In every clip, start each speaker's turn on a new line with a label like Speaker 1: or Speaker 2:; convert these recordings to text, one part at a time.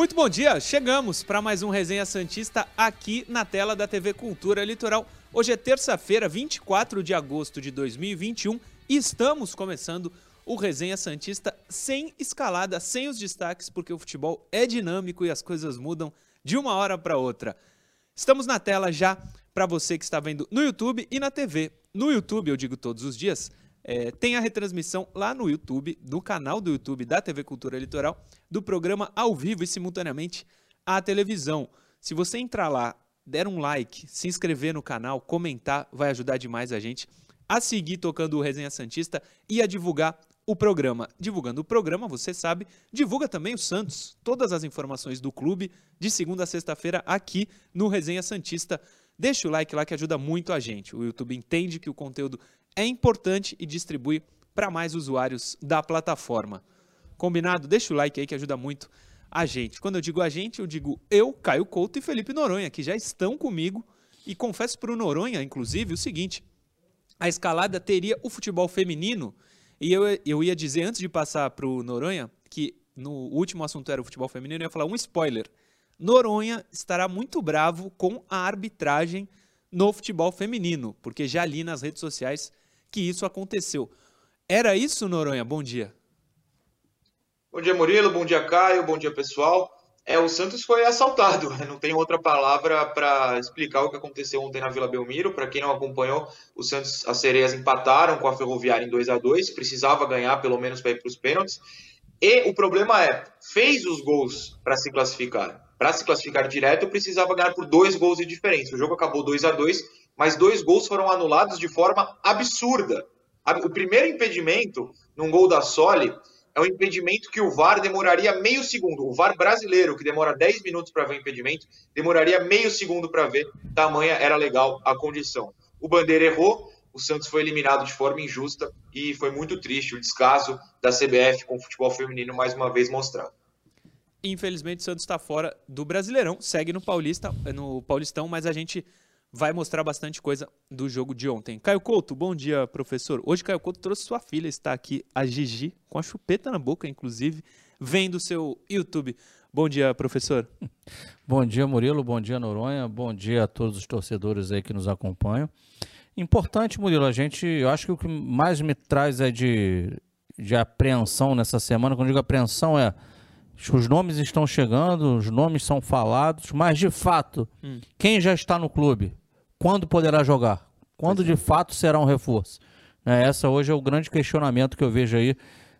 Speaker 1: Muito bom dia, chegamos para mais um Resenha Santista aqui na tela da TV Cultura Litoral. Hoje é terça-feira, 24 de agosto de 2021 e estamos começando o Resenha Santista sem escalada, sem os destaques, porque o futebol é dinâmico e as coisas mudam de uma hora para outra. Estamos na tela já para você que está vendo no YouTube e na TV. No YouTube, eu digo todos os dias, é, tem a retransmissão lá no YouTube, no canal do YouTube da TV Cultura Litoral, do programa ao vivo e simultaneamente à televisão. Se você entrar lá, der um like, se inscrever no canal, comentar, vai ajudar demais a gente a seguir tocando o Resenha Santista e a divulgar o programa. Divulgando o programa, você sabe, divulga também o Santos. Todas as informações do clube de segunda a sexta-feira aqui no Resenha Santista. Deixa o like lá que ajuda muito a gente. O YouTube entende que o conteúdo é importante e distribui para mais usuários da plataforma. Combinado? Deixa o like aí que ajuda muito a gente. Quando eu digo a gente, eu digo eu, Caio Couto e Felipe Noronha, que já estão comigo. E confesso para o Noronha, inclusive, o seguinte: a escalada teria o futebol feminino. E eu, eu ia dizer, antes de passar para o Noronha, que no último assunto era o futebol feminino, eu ia falar um spoiler. Noronha estará muito bravo com a arbitragem no futebol feminino, porque já li nas redes sociais que isso aconteceu. Era isso, Noronha? Bom dia.
Speaker 2: Bom dia, Murilo. Bom dia, Caio. Bom dia, pessoal. É, o Santos foi assaltado. Não tem outra palavra para explicar o que aconteceu ontem na Vila Belmiro. Para quem não acompanhou, o Santos, as sereias empataram com a Ferroviária em 2 a 2 Precisava ganhar pelo menos para ir para os pênaltis. E o problema é, fez os gols para se classificar para se classificar direto, precisava ganhar por dois gols de diferença. O jogo acabou 2 a 2 mas dois gols foram anulados de forma absurda. O primeiro impedimento, num gol da Soli, é um impedimento que o VAR demoraria meio segundo. O VAR brasileiro, que demora 10 minutos para ver o impedimento, demoraria meio segundo para ver. Tamanha era legal a condição. O Bandeira errou, o Santos foi eliminado de forma injusta e foi muito triste o descaso da CBF com o futebol feminino mais uma vez mostrado.
Speaker 1: Infelizmente, o Santos está fora do Brasileirão, segue no Paulista, no Paulistão, mas a gente vai mostrar bastante coisa do jogo de ontem. Caio Couto, bom dia, professor. Hoje Caio Couto trouxe sua filha, está aqui, a Gigi, com a chupeta na boca, inclusive, vendo o seu YouTube. Bom dia, professor.
Speaker 3: Bom dia, Murilo. Bom dia, Noronha. Bom dia a todos os torcedores aí que nos acompanham. Importante, Murilo, a gente, eu acho que o que mais me traz é de, de apreensão nessa semana, quando eu digo apreensão é os nomes estão chegando, os nomes são falados, mas de fato, hum. quem já está no clube? Quando poderá jogar? Quando de é. fato será um reforço? É, essa hoje é o grande questionamento que eu vejo aí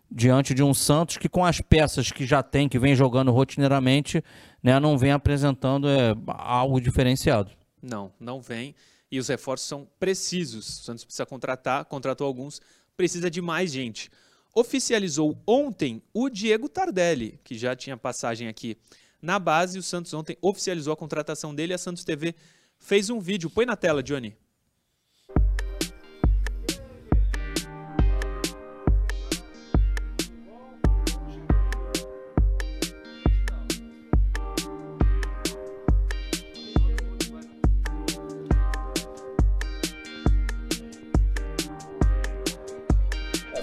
Speaker 3: diante de um Santos que com as peças que já tem, que vem jogando rotineiramente, né, não vem apresentando é, algo diferenciado.
Speaker 1: Não, não vem. E os reforços são precisos. O Santos precisa contratar, contratou alguns, precisa de mais gente oficializou ontem o Diego Tardelli, que já tinha passagem aqui na base. O Santos ontem oficializou a contratação dele. A Santos TV fez um vídeo. Põe na tela, Johnny.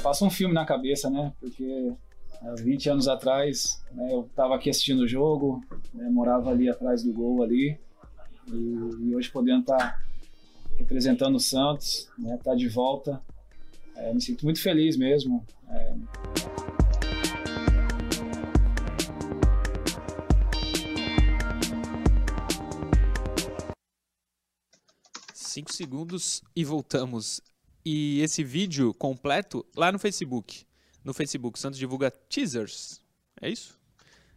Speaker 4: passa um filme na cabeça, né? Porque há 20 anos atrás né, eu estava aqui assistindo o jogo, né, morava ali atrás do gol ali, e, e hoje podendo estar tá representando o Santos, né, tá de volta, é, me sinto muito feliz mesmo. É...
Speaker 1: Cinco segundos e voltamos e esse vídeo completo lá no Facebook. No Facebook, Santos divulga teasers. É isso?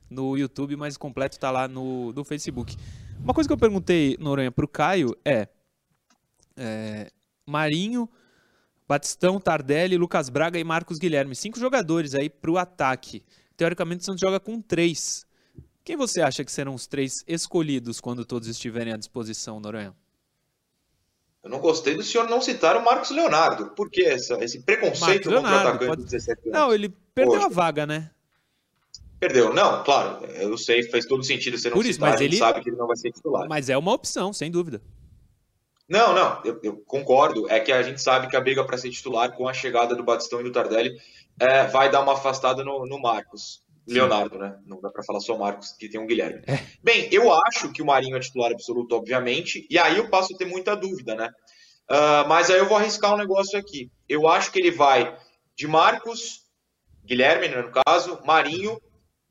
Speaker 1: No YouTube, mas completo está lá no, no Facebook. Uma coisa que eu perguntei, Noronha, para o Caio é, é, Marinho, Batistão, Tardelli, Lucas Braga e Marcos Guilherme. Cinco jogadores aí para o ataque. Teoricamente, o Santos joga com três. Quem você acha que serão os três escolhidos quando todos estiverem à disposição, Noronha?
Speaker 2: Eu não gostei do senhor não citar o Marcos Leonardo. Por que essa, esse preconceito
Speaker 1: contra o atacante pode... de 17 anos? Não, ele perdeu a vaga, né?
Speaker 2: Perdeu. Não, claro, eu sei, faz todo sentido você não Por isso, citar, mas ele sabe que ele não vai ser titular.
Speaker 1: Mas é uma opção, sem dúvida.
Speaker 2: Não, não, eu, eu concordo. É que a gente sabe que a briga para ser titular com a chegada do Batistão e do Tardelli é, vai dar uma afastada no, no Marcos. Leonardo, né? Não dá para falar só Marcos, que tem um Guilherme. É. Bem, eu acho que o Marinho é titular absoluto, obviamente, e aí eu passo a ter muita dúvida, né? Uh, mas aí eu vou arriscar um negócio aqui. Eu acho que ele vai de Marcos, Guilherme, né, no caso, Marinho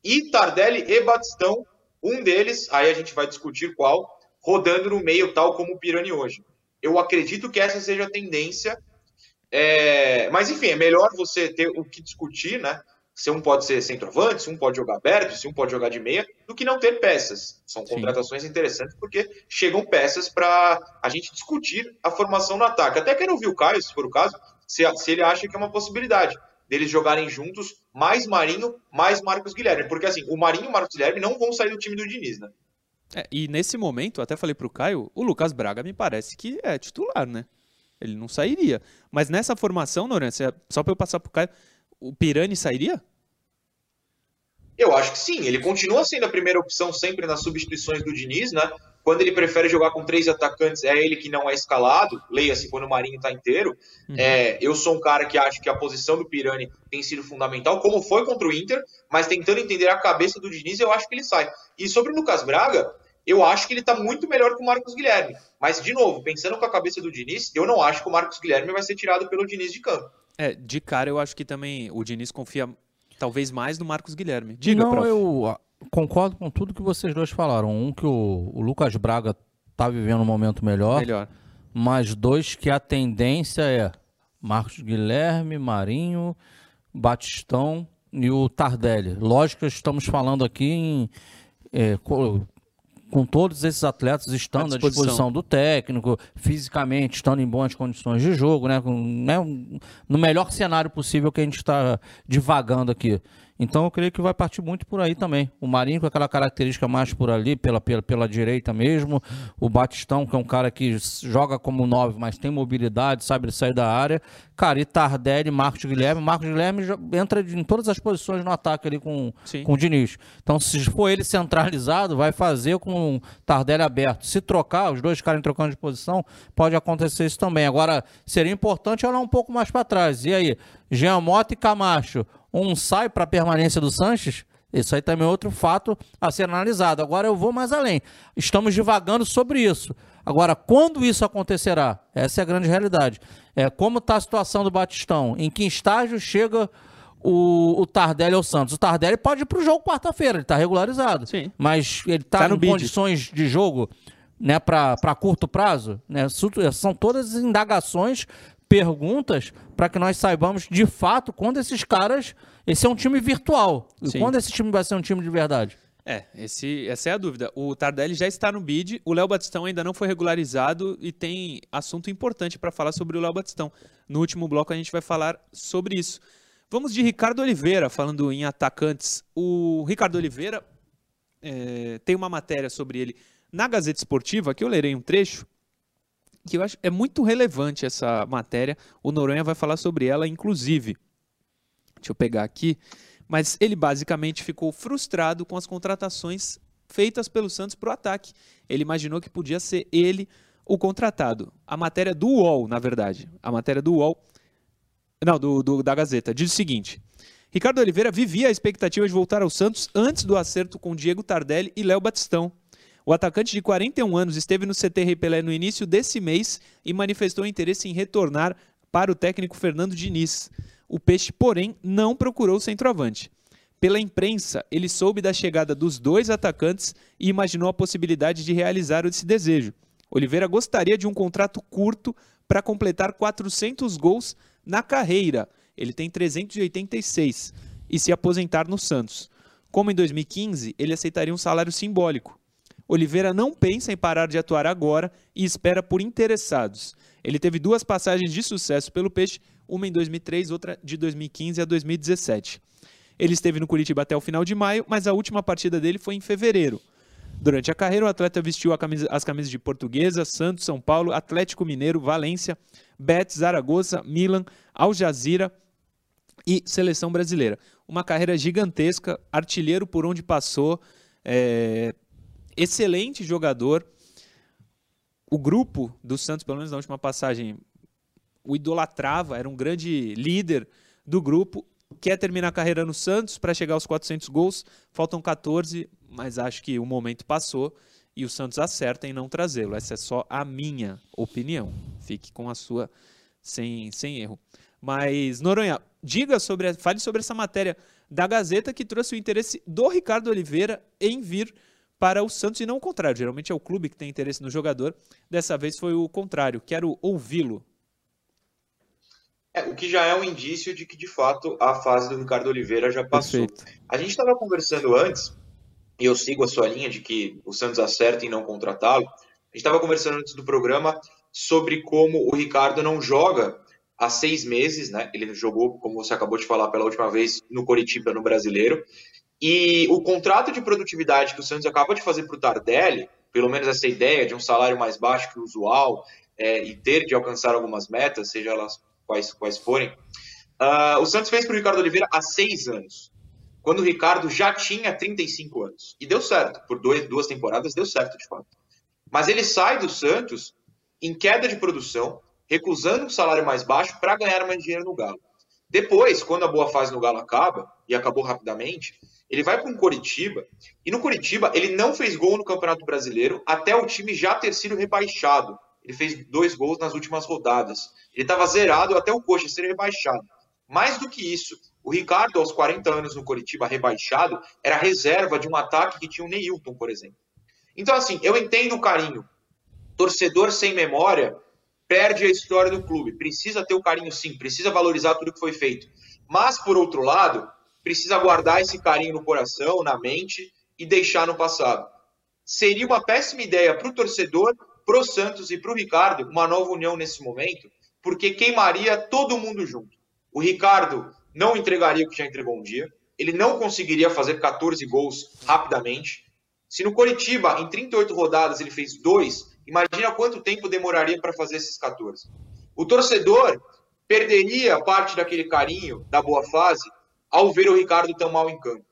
Speaker 2: e Tardelli e Batistão, um deles, aí a gente vai discutir qual, rodando no meio, tal como o Pirani hoje. Eu acredito que essa seja a tendência. É... Mas, enfim, é melhor você ter o que discutir, né? Se um pode ser centroavante, se um pode jogar aberto, se um pode jogar de meia, do que não ter peças. São contratações Sim. interessantes porque chegam peças para a gente discutir a formação no ataque. Até quero ouvir o Caio, se for o caso, se, se ele acha que é uma possibilidade deles jogarem juntos mais Marinho, mais Marcos Guilherme. Porque assim, o Marinho e o Marcos Guilherme não vão sair do time do Diniz, né?
Speaker 1: É, e nesse momento, até falei pro Caio, o Lucas Braga me parece que é titular, né? Ele não sairia. Mas nessa formação, Noronha, só para eu passar pro Caio, o Pirani sairia?
Speaker 2: Eu acho que sim. Ele continua sendo a primeira opção sempre nas substituições do Diniz, né? Quando ele prefere jogar com três atacantes, é ele que não é escalado. Leia-se quando o Marinho está inteiro. Uhum. É, eu sou um cara que acho que a posição do Pirani tem sido fundamental, como foi contra o Inter, mas tentando entender a cabeça do Diniz, eu acho que ele sai. E sobre o Lucas Braga, eu acho que ele está muito melhor que o Marcos Guilherme. Mas, de novo, pensando com a cabeça do Diniz, eu não acho que o Marcos Guilherme vai ser tirado pelo Diniz de campo.
Speaker 1: É, de cara eu acho que também o Diniz confia talvez mais no Marcos Guilherme. Diga,
Speaker 3: Não, prof. eu concordo com tudo que vocês dois falaram. Um, que o, o Lucas Braga está vivendo um momento melhor.
Speaker 1: Melhor.
Speaker 3: Mas dois, que a tendência é Marcos Guilherme, Marinho, Batistão e o Tardelli. Lógico que estamos falando aqui em, é, com todos esses atletas estando à disposição. à disposição, do técnico, fisicamente, estando em boas condições de jogo, né, com, né no melhor cenário possível que a gente está divagando aqui. Então eu creio que vai partir muito por aí também. O Marinho com aquela característica mais por ali, pela, pela, pela direita mesmo. O Batistão, que é um cara que joga como nove, mas tem mobilidade, sabe sair da área. Cara, e Tardelli, Marcos Guilherme. Marcos Guilherme entra em todas as posições no ataque ali com, com o Diniz. Então, se for ele centralizado, vai fazer com o Tardelli aberto. Se trocar, os dois ficarem trocando de posição, pode acontecer isso também. Agora, seria importante olhar um pouco mais para trás. E aí, Jean Mota e Camacho um sai para a permanência do Sanches, isso aí também é outro fato a ser analisado. Agora eu vou mais além. Estamos divagando sobre isso. Agora, quando isso acontecerá? Essa é a grande realidade. É, como está a situação do Batistão? Em que estágio chega o, o Tardelli ao Santos? O Tardelli pode ir para o jogo quarta-feira, ele está regularizado.
Speaker 1: Sim.
Speaker 3: Mas ele está tá em bid. condições de jogo né, para curto prazo? Né? São todas indagações perguntas para que nós saibamos de fato quando esses caras. Esse é um time virtual. E quando esse time vai ser um time de verdade?
Speaker 1: É, esse, essa é a dúvida. O Tardelli já está no bid, o Léo Batistão ainda não foi regularizado e tem assunto importante para falar sobre o Léo Batistão. No último bloco a gente vai falar sobre isso. Vamos de Ricardo Oliveira, falando em atacantes. O Ricardo Oliveira é, tem uma matéria sobre ele na Gazeta Esportiva, que eu lerei um trecho, que eu acho é muito relevante essa matéria. O Noronha vai falar sobre ela, inclusive. Deixa eu pegar aqui. Mas ele basicamente ficou frustrado com as contratações feitas pelo Santos para o ataque. Ele imaginou que podia ser ele o contratado. A matéria do UOL, na verdade. A matéria do UOL. Não, do, do da Gazeta. Diz o seguinte. Ricardo Oliveira vivia a expectativa de voltar ao Santos antes do acerto com Diego Tardelli e Léo Batistão. O atacante de 41 anos esteve no CT Rei Pelé no início desse mês e manifestou interesse em retornar para o técnico Fernando Diniz. O Peixe, porém, não procurou o centroavante. Pela imprensa, ele soube da chegada dos dois atacantes e imaginou a possibilidade de realizar esse desejo. Oliveira gostaria de um contrato curto para completar 400 gols na carreira. Ele tem 386 e se aposentar no Santos. Como em 2015, ele aceitaria um salário simbólico. Oliveira não pensa em parar de atuar agora e espera por interessados. Ele teve duas passagens de sucesso pelo Peixe, uma em 2003, outra de 2015 a 2017. Ele esteve no Curitiba até o final de maio, mas a última partida dele foi em fevereiro. Durante a carreira, o atleta vestiu camisa, as camisas de Portuguesa, Santos, São Paulo, Atlético Mineiro, Valência, Betis, Zaragoza, Milan, Al Jazeera e Seleção Brasileira. Uma carreira gigantesca, artilheiro por onde passou, é, excelente jogador. O grupo do Santos, pelo menos na última passagem, o idolatrava, era um grande líder do grupo. quer terminar a carreira no Santos para chegar aos 400 gols. Faltam 14, mas acho que o momento passou e o Santos acerta em não trazê-lo. Essa é só a minha opinião. Fique com a sua sem, sem erro. Mas, Noronha, diga sobre, fale sobre essa matéria da Gazeta que trouxe o interesse do Ricardo Oliveira em vir para o Santos e não o contrário. Geralmente é o clube que tem interesse no jogador. Dessa vez foi o contrário. Quero ouvi-lo.
Speaker 2: É, o que já é um indício de que, de fato, a fase do Ricardo Oliveira já passou. Perfeito. A gente estava conversando antes, e eu sigo a sua linha de que o Santos acerta em não contratá-lo. A gente estava conversando antes do programa sobre como o Ricardo não joga há seis meses, né? Ele jogou, como você acabou de falar pela última vez, no Coritiba, no Brasileiro. E o contrato de produtividade que o Santos acaba de fazer para o Tardelli, pelo menos essa ideia de um salário mais baixo que o usual é, e ter de alcançar algumas metas, seja elas quais, quais forem, uh, o Santos fez para o Ricardo Oliveira há seis anos, quando o Ricardo já tinha 35 anos. E deu certo, por dois, duas temporadas deu certo de fato. Mas ele sai do Santos em queda de produção, recusando um salário mais baixo para ganhar mais dinheiro no Galo. Depois, quando a boa fase no Galo acaba, e acabou rapidamente, ele vai para um Coritiba, e no Coritiba ele não fez gol no Campeonato Brasileiro até o time já ter sido rebaixado. Ele fez dois gols nas últimas rodadas. Ele estava zerado até o Coxa ser rebaixado. Mais do que isso, o Ricardo, aos 40 anos no Coritiba, rebaixado, era reserva de um ataque que tinha o Neilton, por exemplo. Então, assim, eu entendo o carinho. Torcedor sem memória perde a história do clube. Precisa ter o carinho, sim, precisa valorizar tudo que foi feito. Mas, por outro lado, precisa guardar esse carinho no coração, na mente e deixar no passado. Seria uma péssima ideia para o torcedor, para o Santos e para o Ricardo uma nova união nesse momento, porque queimaria todo mundo junto. O Ricardo não entregaria o que já entregou um dia, ele não conseguiria fazer 14 gols rapidamente. Se no Coritiba, em 38 rodadas, ele fez dois, imagina quanto tempo demoraria para fazer esses 14. O torcedor perderia parte daquele carinho, da boa fase, ao ver o Ricardo tão mal em campo.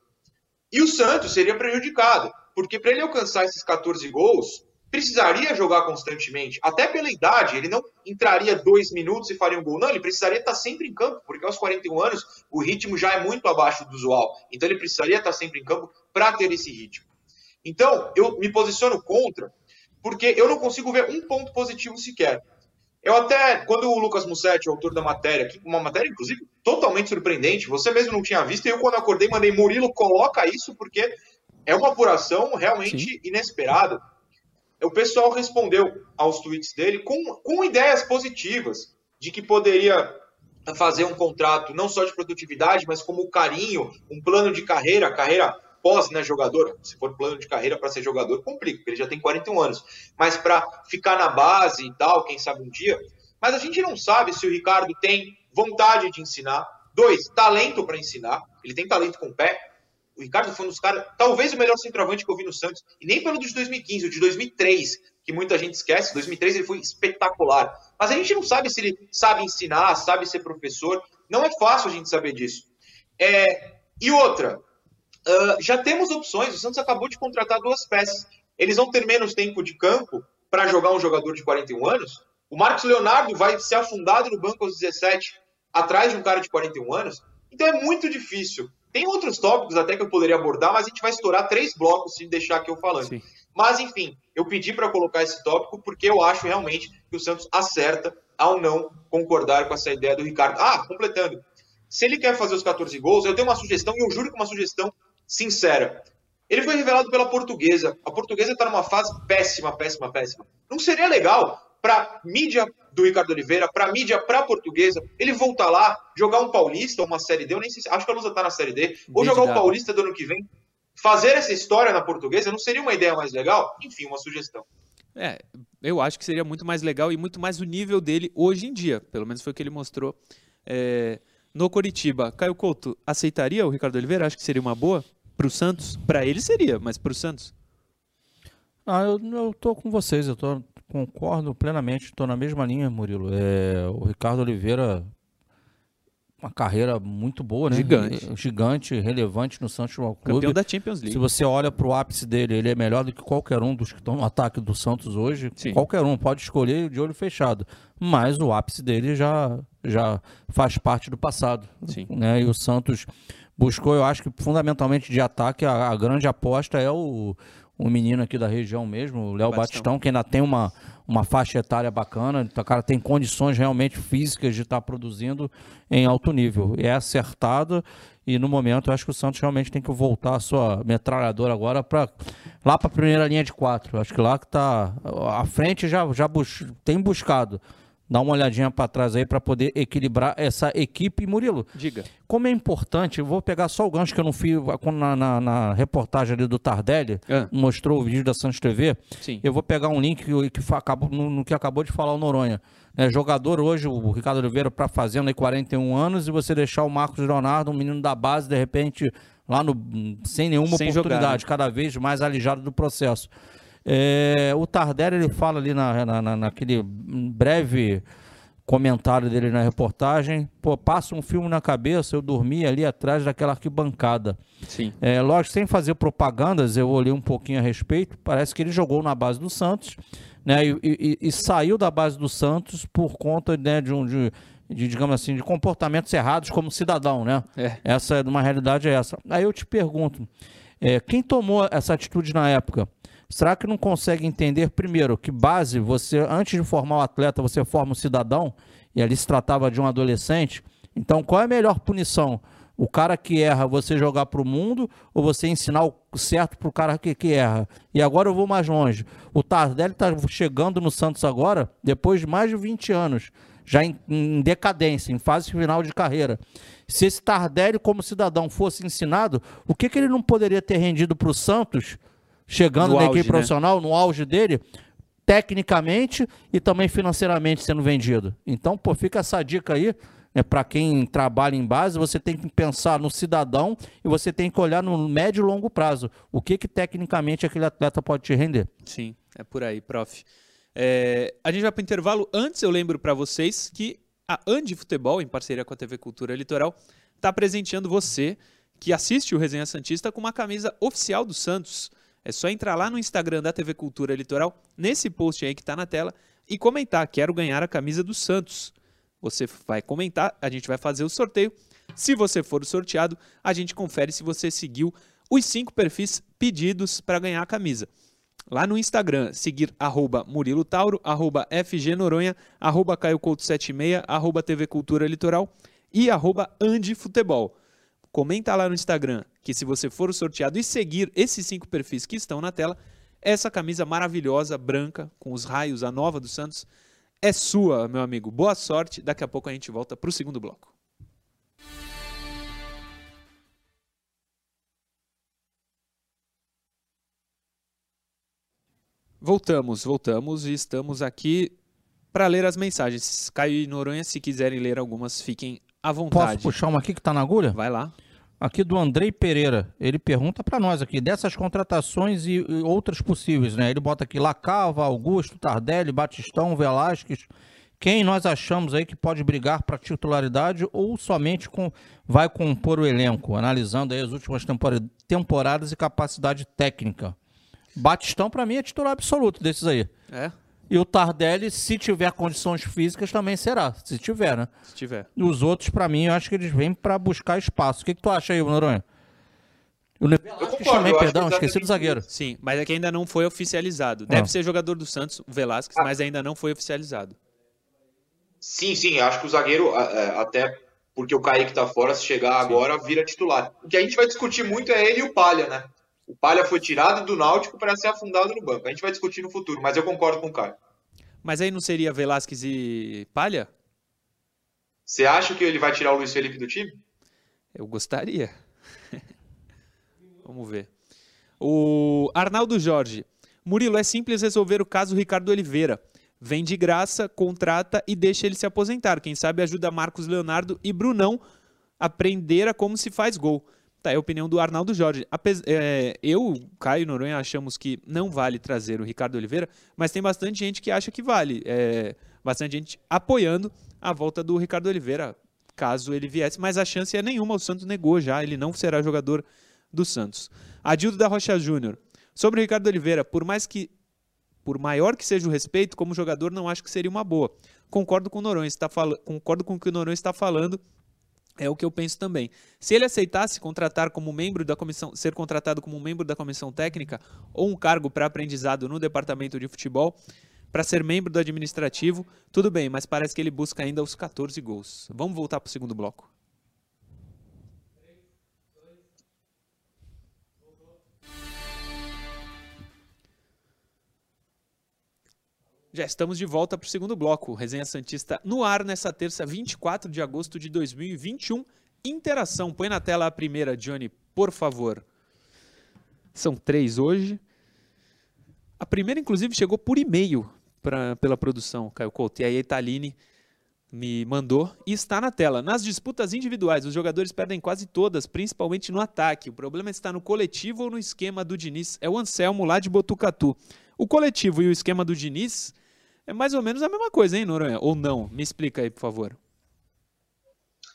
Speaker 2: E o Santos seria prejudicado, porque para ele alcançar esses 14 gols, precisaria jogar constantemente. Até pela idade, ele não entraria dois minutos e faria um gol. Não, ele precisaria estar sempre em campo, porque aos 41 anos o ritmo já é muito abaixo do usual. Então ele precisaria estar sempre em campo para ter esse ritmo. Então, eu me posiciono contra, porque eu não consigo ver um ponto positivo sequer. Eu até, quando o Lucas Mussetti, autor da matéria, uma matéria, inclusive, totalmente surpreendente, você mesmo não tinha visto, e eu, quando acordei, mandei Murilo, coloca isso, porque é uma apuração realmente Sim. inesperada. O pessoal respondeu aos tweets dele com, com ideias positivas, de que poderia fazer um contrato não só de produtividade, mas como carinho, um plano de carreira, carreira pós, né, jogador, se for plano de carreira para ser jogador, complica, porque ele já tem 41 anos. Mas para ficar na base e tal, quem sabe um dia. Mas a gente não sabe se o Ricardo tem vontade de ensinar. Dois, talento para ensinar. Ele tem talento com o pé. O Ricardo foi um dos caras, talvez o melhor centroavante que eu vi no Santos. E nem pelo de 2015, o de 2003, que muita gente esquece. 2003 ele foi espetacular. Mas a gente não sabe se ele sabe ensinar, sabe ser professor. Não é fácil a gente saber disso. É... E outra, Uh, já temos opções. O Santos acabou de contratar duas peças. Eles vão ter menos tempo de campo para jogar um jogador de 41 anos. O Marcos Leonardo vai ser afundado no banco aos 17, atrás de um cara de 41 anos. Então é muito difícil. Tem outros tópicos até que eu poderia abordar, mas a gente vai estourar três blocos se deixar aqui eu falando. Sim. Mas, enfim, eu pedi para colocar esse tópico porque eu acho realmente que o Santos acerta ao não concordar com essa ideia do Ricardo. Ah, completando. Se ele quer fazer os 14 gols, eu tenho uma sugestão, e eu juro que uma sugestão sincera. Ele foi revelado pela portuguesa. A portuguesa está numa fase péssima, péssima, péssima. Não seria legal para mídia do Ricardo Oliveira, para mídia para portuguesa, ele voltar lá, jogar um Paulista, uma Série D, eu nem sei, acho que a Lusa está na Série D, ou jogar o Paulista do ano que vem, fazer essa história na portuguesa, não seria uma ideia mais legal? Enfim, uma sugestão.
Speaker 1: É, eu acho que seria muito mais legal e muito mais o nível dele hoje em dia, pelo menos foi o que ele mostrou é, no Coritiba. Caio Couto, aceitaria o Ricardo Oliveira? Acho que seria uma boa? Para o Santos? Para ele seria, mas para o Santos?
Speaker 3: Ah, eu, eu tô com vocês, eu tô, concordo plenamente, estou na mesma linha, Murilo. É, o Ricardo Oliveira, uma carreira muito boa, né?
Speaker 1: Gigante.
Speaker 3: Gigante, relevante no Santos Futebol
Speaker 1: Clube. Campeão da Champions League.
Speaker 3: Se você olha para o ápice dele, ele é melhor do que qualquer um dos que estão no ataque do Santos hoje. Sim. Qualquer um, pode escolher de olho fechado. Mas o ápice dele já já faz parte do passado.
Speaker 1: Sim.
Speaker 3: Né? E o Santos buscou, eu acho que fundamentalmente de ataque, a, a grande aposta é o, o menino aqui da região mesmo, o Léo Batistão. Batistão, que ainda tem uma, uma faixa etária bacana, o cara tem condições realmente físicas de estar tá produzindo em alto nível. É acertado e no momento eu acho que o Santos realmente tem que voltar a sua metralhadora agora para lá para a primeira linha de quatro. Acho que lá que está a frente já, já bus tem buscado dar uma olhadinha para trás aí para poder equilibrar essa equipe. Murilo,
Speaker 1: diga.
Speaker 3: Como é importante, eu vou pegar só o gancho que eu não fiz na, na, na reportagem ali do Tardelli, ah. mostrou o vídeo da Santos TV.
Speaker 1: Sim.
Speaker 3: Eu vou pegar um link que, que acabou, no, no, que acabou de falar o Noronha. É, jogador hoje, o Ricardo Oliveira, para fazendo aí 41 anos, e você deixar o Marcos Leonardo, um menino da base, de repente, lá no, sem nenhuma sem oportunidade, jogar, né? cada vez mais alijado do processo. É, o Tardelli ele fala ali na, na, naquele breve comentário dele na reportagem, pô, passa um filme na cabeça, eu dormi ali atrás daquela arquibancada.
Speaker 1: Sim.
Speaker 3: É, lógico, sem fazer propagandas, eu olhei um pouquinho a respeito, parece que ele jogou na base do Santos, né, e, e, e saiu da base do Santos por conta né, de um... De, de, digamos assim, de comportamentos errados como cidadão, né?
Speaker 1: É.
Speaker 3: Essa é uma realidade é essa. Aí eu te pergunto, é, quem tomou essa atitude na época? Será que não consegue entender, primeiro, que base você, antes de formar o atleta, você forma o cidadão, e ali se tratava de um adolescente? Então, qual é a melhor punição? O cara que erra, você jogar para o mundo ou você ensinar o certo para o cara que, que erra? E agora eu vou mais longe. O Tardelli está chegando no Santos agora, depois de mais de 20 anos, já em, em decadência, em fase final de carreira. Se esse Tardelli, como cidadão, fosse ensinado, o que, que ele não poderia ter rendido para o Santos chegando no na auge, equipe né? profissional, no auge dele, tecnicamente e também financeiramente sendo vendido. Então, pô, fica essa dica aí. É, para quem trabalha em base, você tem que pensar no cidadão e você tem que olhar no médio e longo prazo. O que, que tecnicamente aquele atleta pode te render.
Speaker 1: Sim, é por aí, prof. É, a gente vai para o intervalo. Antes, eu lembro para vocês que a Andi Futebol, em parceria com a TV Cultura Litoral, está presenteando você que assiste o Resenha Santista com uma camisa oficial do Santos. É só entrar lá no Instagram da TV Cultura Litoral, nesse post aí que está na tela, e comentar: quero ganhar a camisa do Santos. Você vai comentar, a gente vai fazer o sorteio. Se você for sorteado, a gente confere se você seguiu os cinco perfis pedidos para ganhar a camisa. Lá no Instagram, seguir arroba Murilo Tauro, arroba FG Noronha, arroba Caio Couto 76, arroba TV Cultura Litoral e arroba Andi Futebol. Comenta lá no Instagram que se você for sorteado e seguir esses cinco perfis que estão na tela, essa camisa maravilhosa, branca, com os raios, a nova do Santos, é sua, meu amigo. Boa sorte. Daqui a pouco a gente volta para o segundo bloco. Voltamos, voltamos e estamos aqui para ler as mensagens. Caio e Noronha, se quiserem ler algumas, fiquem à vontade.
Speaker 3: Posso puxar uma aqui que está na agulha?
Speaker 1: Vai lá.
Speaker 3: Aqui do Andrei Pereira. Ele pergunta para nós aqui, dessas contratações e, e, outras possíveis, né? Ele bota aqui Lacava, Augusto, Tardelli, Batistão, Velasquez. Quem nós achamos aí que pode brigar para titularidade ou somente com, vai compor o elenco, analisando aí as últimas temporadas e capacidade técnica. Batistão, para mim, é titular absoluto desses aí.
Speaker 1: É?
Speaker 3: E o Tardelli, se tiver condições físicas, também será. Se tiver, né?
Speaker 1: Se tiver.
Speaker 3: E os outros, para mim, eu acho que eles vêm para buscar espaço. O que, que tu acha aí, Noronha?
Speaker 2: O Velasquez também, perdão, esqueci do zagueiro.
Speaker 1: Sim, mas é que ainda não foi oficializado. Deve ah. ser jogador do Santos, o Velasquez, ah. mas ainda não foi oficializado.
Speaker 2: Sim, sim, acho que o zagueiro, até porque o Kaique tá fora, se chegar sim. agora, vira titular. O que a gente vai discutir muito é ele e o Palha, né? O Palha foi tirado do Náutico para ser afundado no banco. A gente vai discutir no futuro, mas eu concordo com o Caio.
Speaker 1: Mas aí não seria Velasquez e Palha?
Speaker 2: Você acha que ele vai tirar o Luiz Felipe do time?
Speaker 1: Eu gostaria. Vamos ver. O Arnaldo Jorge. Murilo, é simples resolver o caso Ricardo Oliveira. Vem de graça, contrata e deixa ele se aposentar. Quem sabe ajuda Marcos Leonardo e Brunão a aprender a como se faz gol. Tá, é a opinião do Arnaldo Jorge. Apes é, eu, Caio Noronha, achamos que não vale trazer o Ricardo Oliveira, mas tem bastante gente que acha que vale. É, bastante gente apoiando a volta do Ricardo Oliveira, caso ele viesse, mas a chance é nenhuma. O Santos negou já, ele não será jogador do Santos. Adildo da Rocha Júnior. Sobre o Ricardo Oliveira, por mais que por maior que seja o respeito, como jogador não acho que seria uma boa. Concordo com o Noronha, está fal... concordo com o que o Noronha está falando. É o que eu penso também. Se ele aceitasse contratar como membro da comissão, ser contratado como membro da comissão técnica ou um cargo para aprendizado no departamento de futebol, para ser membro do administrativo, tudo bem, mas parece que ele busca ainda os 14 gols. Vamos voltar para o segundo bloco. Já estamos de volta para o segundo bloco. Resenha Santista no ar nessa terça, 24 de agosto de 2021. Interação. Põe na tela a primeira, Johnny, por favor. São três hoje. A primeira, inclusive, chegou por e-mail pra, pela produção, Caio Couto. E aí a Italine me mandou e está na tela. Nas disputas individuais, os jogadores perdem quase todas, principalmente no ataque. O problema está no coletivo ou no esquema do Diniz. É o Anselmo lá de Botucatu. O coletivo e o esquema do Diniz é mais ou menos a mesma coisa, hein, Noronha? Ou não? Me explica aí, por favor.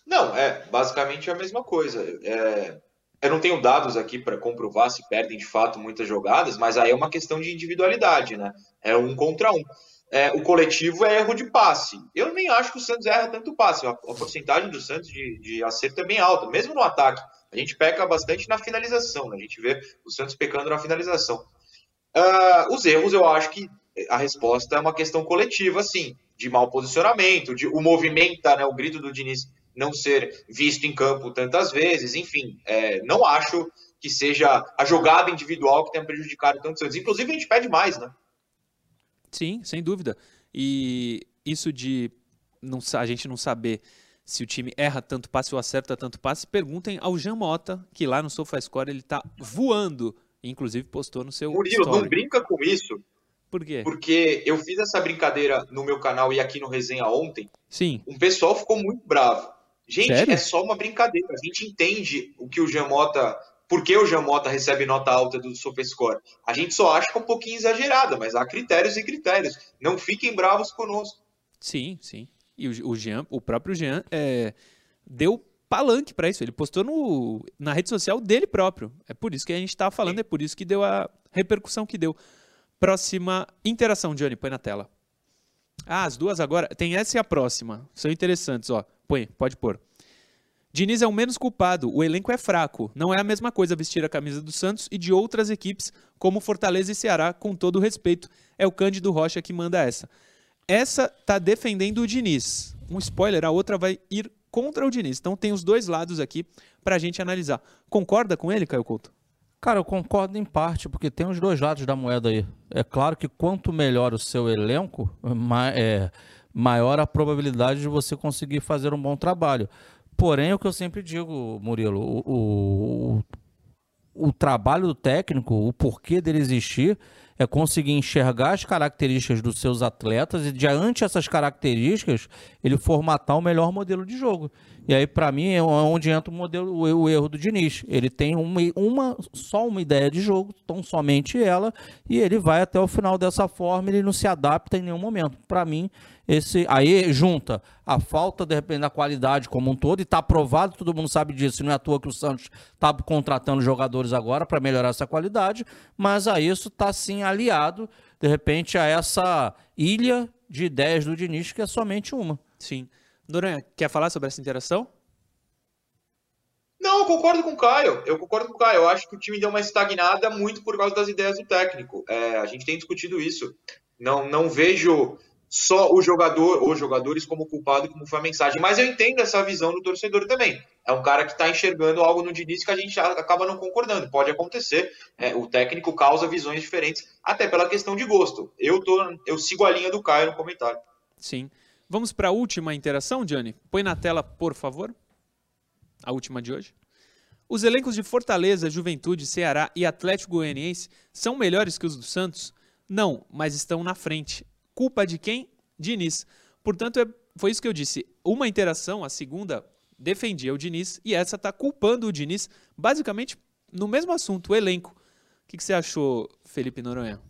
Speaker 2: Não, é basicamente a mesma coisa. É, eu não tenho dados aqui para comprovar se perdem de fato muitas jogadas, mas aí é uma questão de individualidade, né? É um contra um. É, o coletivo é erro de passe. Eu nem acho que o Santos erra tanto passe. A, a porcentagem do Santos de, de acerto é bem alta, mesmo no ataque. A gente peca bastante na finalização, né? a gente vê o Santos pecando na finalização. Uh, os erros, eu acho que a resposta é uma questão coletiva, sim, de mau posicionamento, de o movimenta, né, o grito do Diniz não ser visto em campo tantas vezes, enfim, é, não acho que seja a jogada individual que tenha prejudicado tanto o Santos. Inclusive, a gente pede mais, né?
Speaker 1: Sim, sem dúvida. E isso de não, a gente não saber se o time erra tanto passe ou acerta tanto passe, perguntem ao Jean Mota, que lá no SofaScore ele tá voando. Inclusive postou no seu.
Speaker 2: Murilo, story. não brinca com isso.
Speaker 1: Por quê?
Speaker 2: Porque eu fiz essa brincadeira no meu canal e aqui no Resenha ontem.
Speaker 1: Sim.
Speaker 2: Um pessoal ficou muito bravo. Gente,
Speaker 1: Sério?
Speaker 2: é só uma brincadeira. A gente entende o que o Jamota. Por que o Jamota recebe nota alta do SofaScore? A gente só acha que é um pouquinho exagerada, mas há critérios e critérios. Não fiquem bravos conosco.
Speaker 1: Sim, sim. E o, o Jean, o próprio Jean, é, deu palanque para isso. Ele postou no, na rede social dele próprio. É por isso que a gente está falando, sim. é por isso que deu a repercussão que deu. Próxima interação, Johnny, põe na tela. Ah, as duas agora. Tem essa e a próxima. São interessantes, ó. Põe, pode pôr. Diniz é o menos culpado, o elenco é fraco. Não é a mesma coisa vestir a camisa do Santos e de outras equipes, como Fortaleza e Ceará, com todo respeito. É o Cândido Rocha que manda essa. Essa tá defendendo o Diniz. Um spoiler, a outra vai ir contra o Diniz. Então tem os dois lados aqui pra gente analisar. Concorda com ele, Caio Couto?
Speaker 3: Cara, eu concordo em parte, porque tem os dois lados da moeda aí. É claro que quanto melhor o seu elenco, é, maior a probabilidade de você conseguir fazer um bom trabalho. Porém, é o que eu sempre digo, Murilo, o, o, o trabalho do técnico, o porquê dele existir, é conseguir enxergar as características dos seus atletas e, diante dessas características, ele formatar o melhor modelo de jogo. E aí, para mim, é onde entra o modelo, o, erro do Diniz. Ele tem uma, uma, só uma ideia de jogo, tão somente ela, e ele vai até o final dessa forma, ele não se adapta em nenhum momento. Para mim, esse aí junta a falta, de repente, da qualidade como um todo, e está provado, todo mundo sabe disso, não é à toa que o Santos está contratando jogadores agora para melhorar essa qualidade, mas a isso está sim aliado, de repente, a essa ilha de ideias do Diniz, que é somente uma.
Speaker 1: Sim. Noronha, quer falar sobre essa interação?
Speaker 2: Não, eu concordo com o Caio. Eu concordo com o Caio. Eu acho que o time deu uma estagnada muito por causa das ideias do técnico. É, a gente tem discutido isso. Não, não vejo só o jogador ou jogadores como culpado, como foi a mensagem. Mas eu entendo essa visão do torcedor também. É um cara que está enxergando algo no Diniz que a gente acaba não concordando. Pode acontecer. É, o técnico causa visões diferentes, até pela questão de gosto. Eu, tô, eu sigo a linha do Caio no comentário.
Speaker 1: Sim. Vamos para a última interação, Johnny? Põe na tela, por favor. A última de hoje. Os elencos de Fortaleza, Juventude, Ceará e Atlético Goianiense são melhores que os do Santos? Não, mas estão na frente. Culpa de quem? Diniz. Portanto, é, foi isso que eu disse. Uma interação, a segunda, defendia o Diniz e essa está culpando o Diniz, basicamente no mesmo assunto, o elenco. O que, que você achou, Felipe Noronha?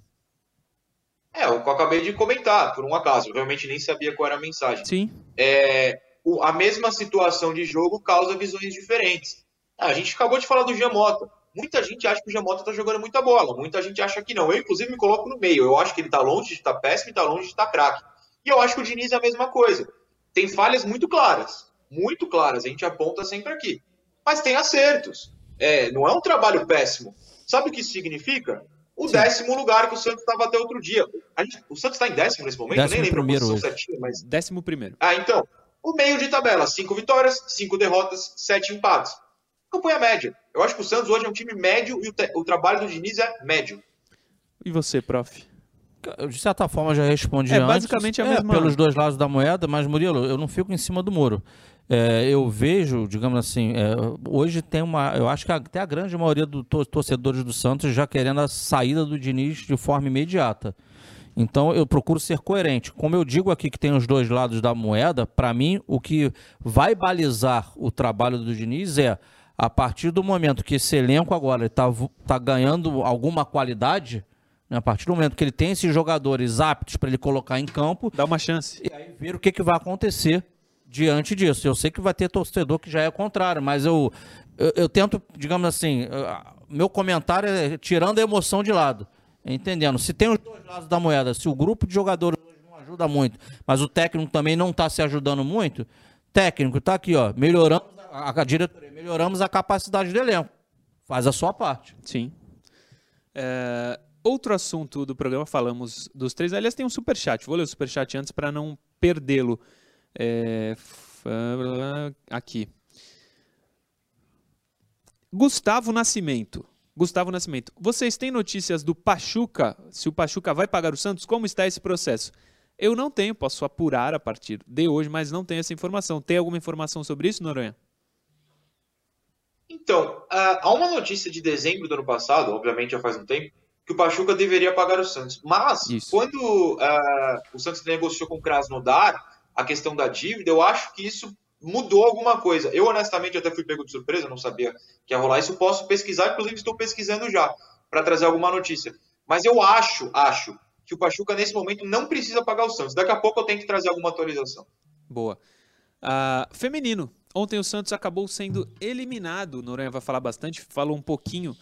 Speaker 2: É, o que eu acabei de comentar, por um acaso. Eu realmente nem sabia qual era a mensagem.
Speaker 1: Sim.
Speaker 2: É, o, a mesma situação de jogo causa visões diferentes. A gente acabou de falar do Giamota. Muita gente acha que o Jamota está jogando muita bola, muita gente acha que não. Eu, inclusive, me coloco no meio. Eu acho que ele está longe de estar tá péssimo e está longe de estar tá craque. E eu acho que o Diniz é a mesma coisa. Tem falhas muito claras, muito claras, a gente aponta sempre aqui. Mas tem acertos. É, não é um trabalho péssimo. Sabe o que isso significa? O Sim. décimo lugar que o Santos estava até outro dia. Gente, o Santos está em décimo nesse momento,
Speaker 3: décimo
Speaker 2: eu nem
Speaker 3: lembro a posição
Speaker 1: certinha, mas. Décimo primeiro.
Speaker 2: Ah, então. O meio de tabela: cinco vitórias, cinco derrotas, sete empates. Campanha média. Eu acho que o Santos hoje é um time médio e o, o trabalho do Diniz é médio.
Speaker 1: E você, prof?
Speaker 3: de certa forma já respondi
Speaker 1: é,
Speaker 3: antes.
Speaker 1: basicamente a é, mesma...
Speaker 3: pelos dois lados da moeda, mas Murilo, eu não fico em cima do muro. É, eu vejo, digamos assim, é, hoje tem uma. Eu acho que até a grande maioria dos torcedores do Santos já querendo a saída do Diniz de forma imediata. Então eu procuro ser coerente. Como eu digo aqui que tem os dois lados da moeda, para mim o que vai balizar o trabalho do Diniz é a partir do momento que esse elenco agora está tá ganhando alguma qualidade, né, a partir do momento que ele tem esses jogadores aptos para ele colocar em campo,
Speaker 1: dá uma chance.
Speaker 3: E aí ver o que, que vai acontecer diante disso. Eu sei que vai ter torcedor que já é contrário, mas eu, eu, eu tento, digamos assim, meu comentário é tirando a emoção de lado. Entendendo? Se tem os dois lados da moeda, se o grupo de jogadores não ajuda muito, mas o técnico também não está se ajudando muito, técnico está aqui, ó, melhoramos a, a diretoria, melhoramos a capacidade do elenco. Faz a sua parte.
Speaker 1: Sim. É, outro assunto do programa, falamos dos três. Aliás, tem um superchat. Vou ler o superchat antes para não perdê-lo. É, aqui. Gustavo Nascimento. Gustavo Nascimento, vocês têm notícias do Pachuca? Se o Pachuca vai pagar o Santos, como está esse processo? Eu não tenho, posso apurar a partir de hoje, mas não tenho essa informação. Tem alguma informação sobre isso, Noronha?
Speaker 2: Então, há uma notícia de dezembro do ano passado, obviamente já faz um tempo, que o Pachuca deveria pagar o Santos. Mas, isso. quando uh, o Santos negociou com o Krasnodar, a questão da dívida, eu acho que isso mudou alguma coisa. Eu, honestamente, até fui pego de surpresa, não sabia que ia rolar isso. Posso pesquisar, inclusive estou pesquisando já, para trazer alguma notícia. Mas eu acho, acho, que o Pachuca, nesse momento, não precisa pagar o Santos. Daqui a pouco eu tenho que trazer alguma atualização.
Speaker 1: Boa. Uh, feminino. Ontem o Santos acabou sendo eliminado. O Noronha vai falar bastante, falou um pouquinho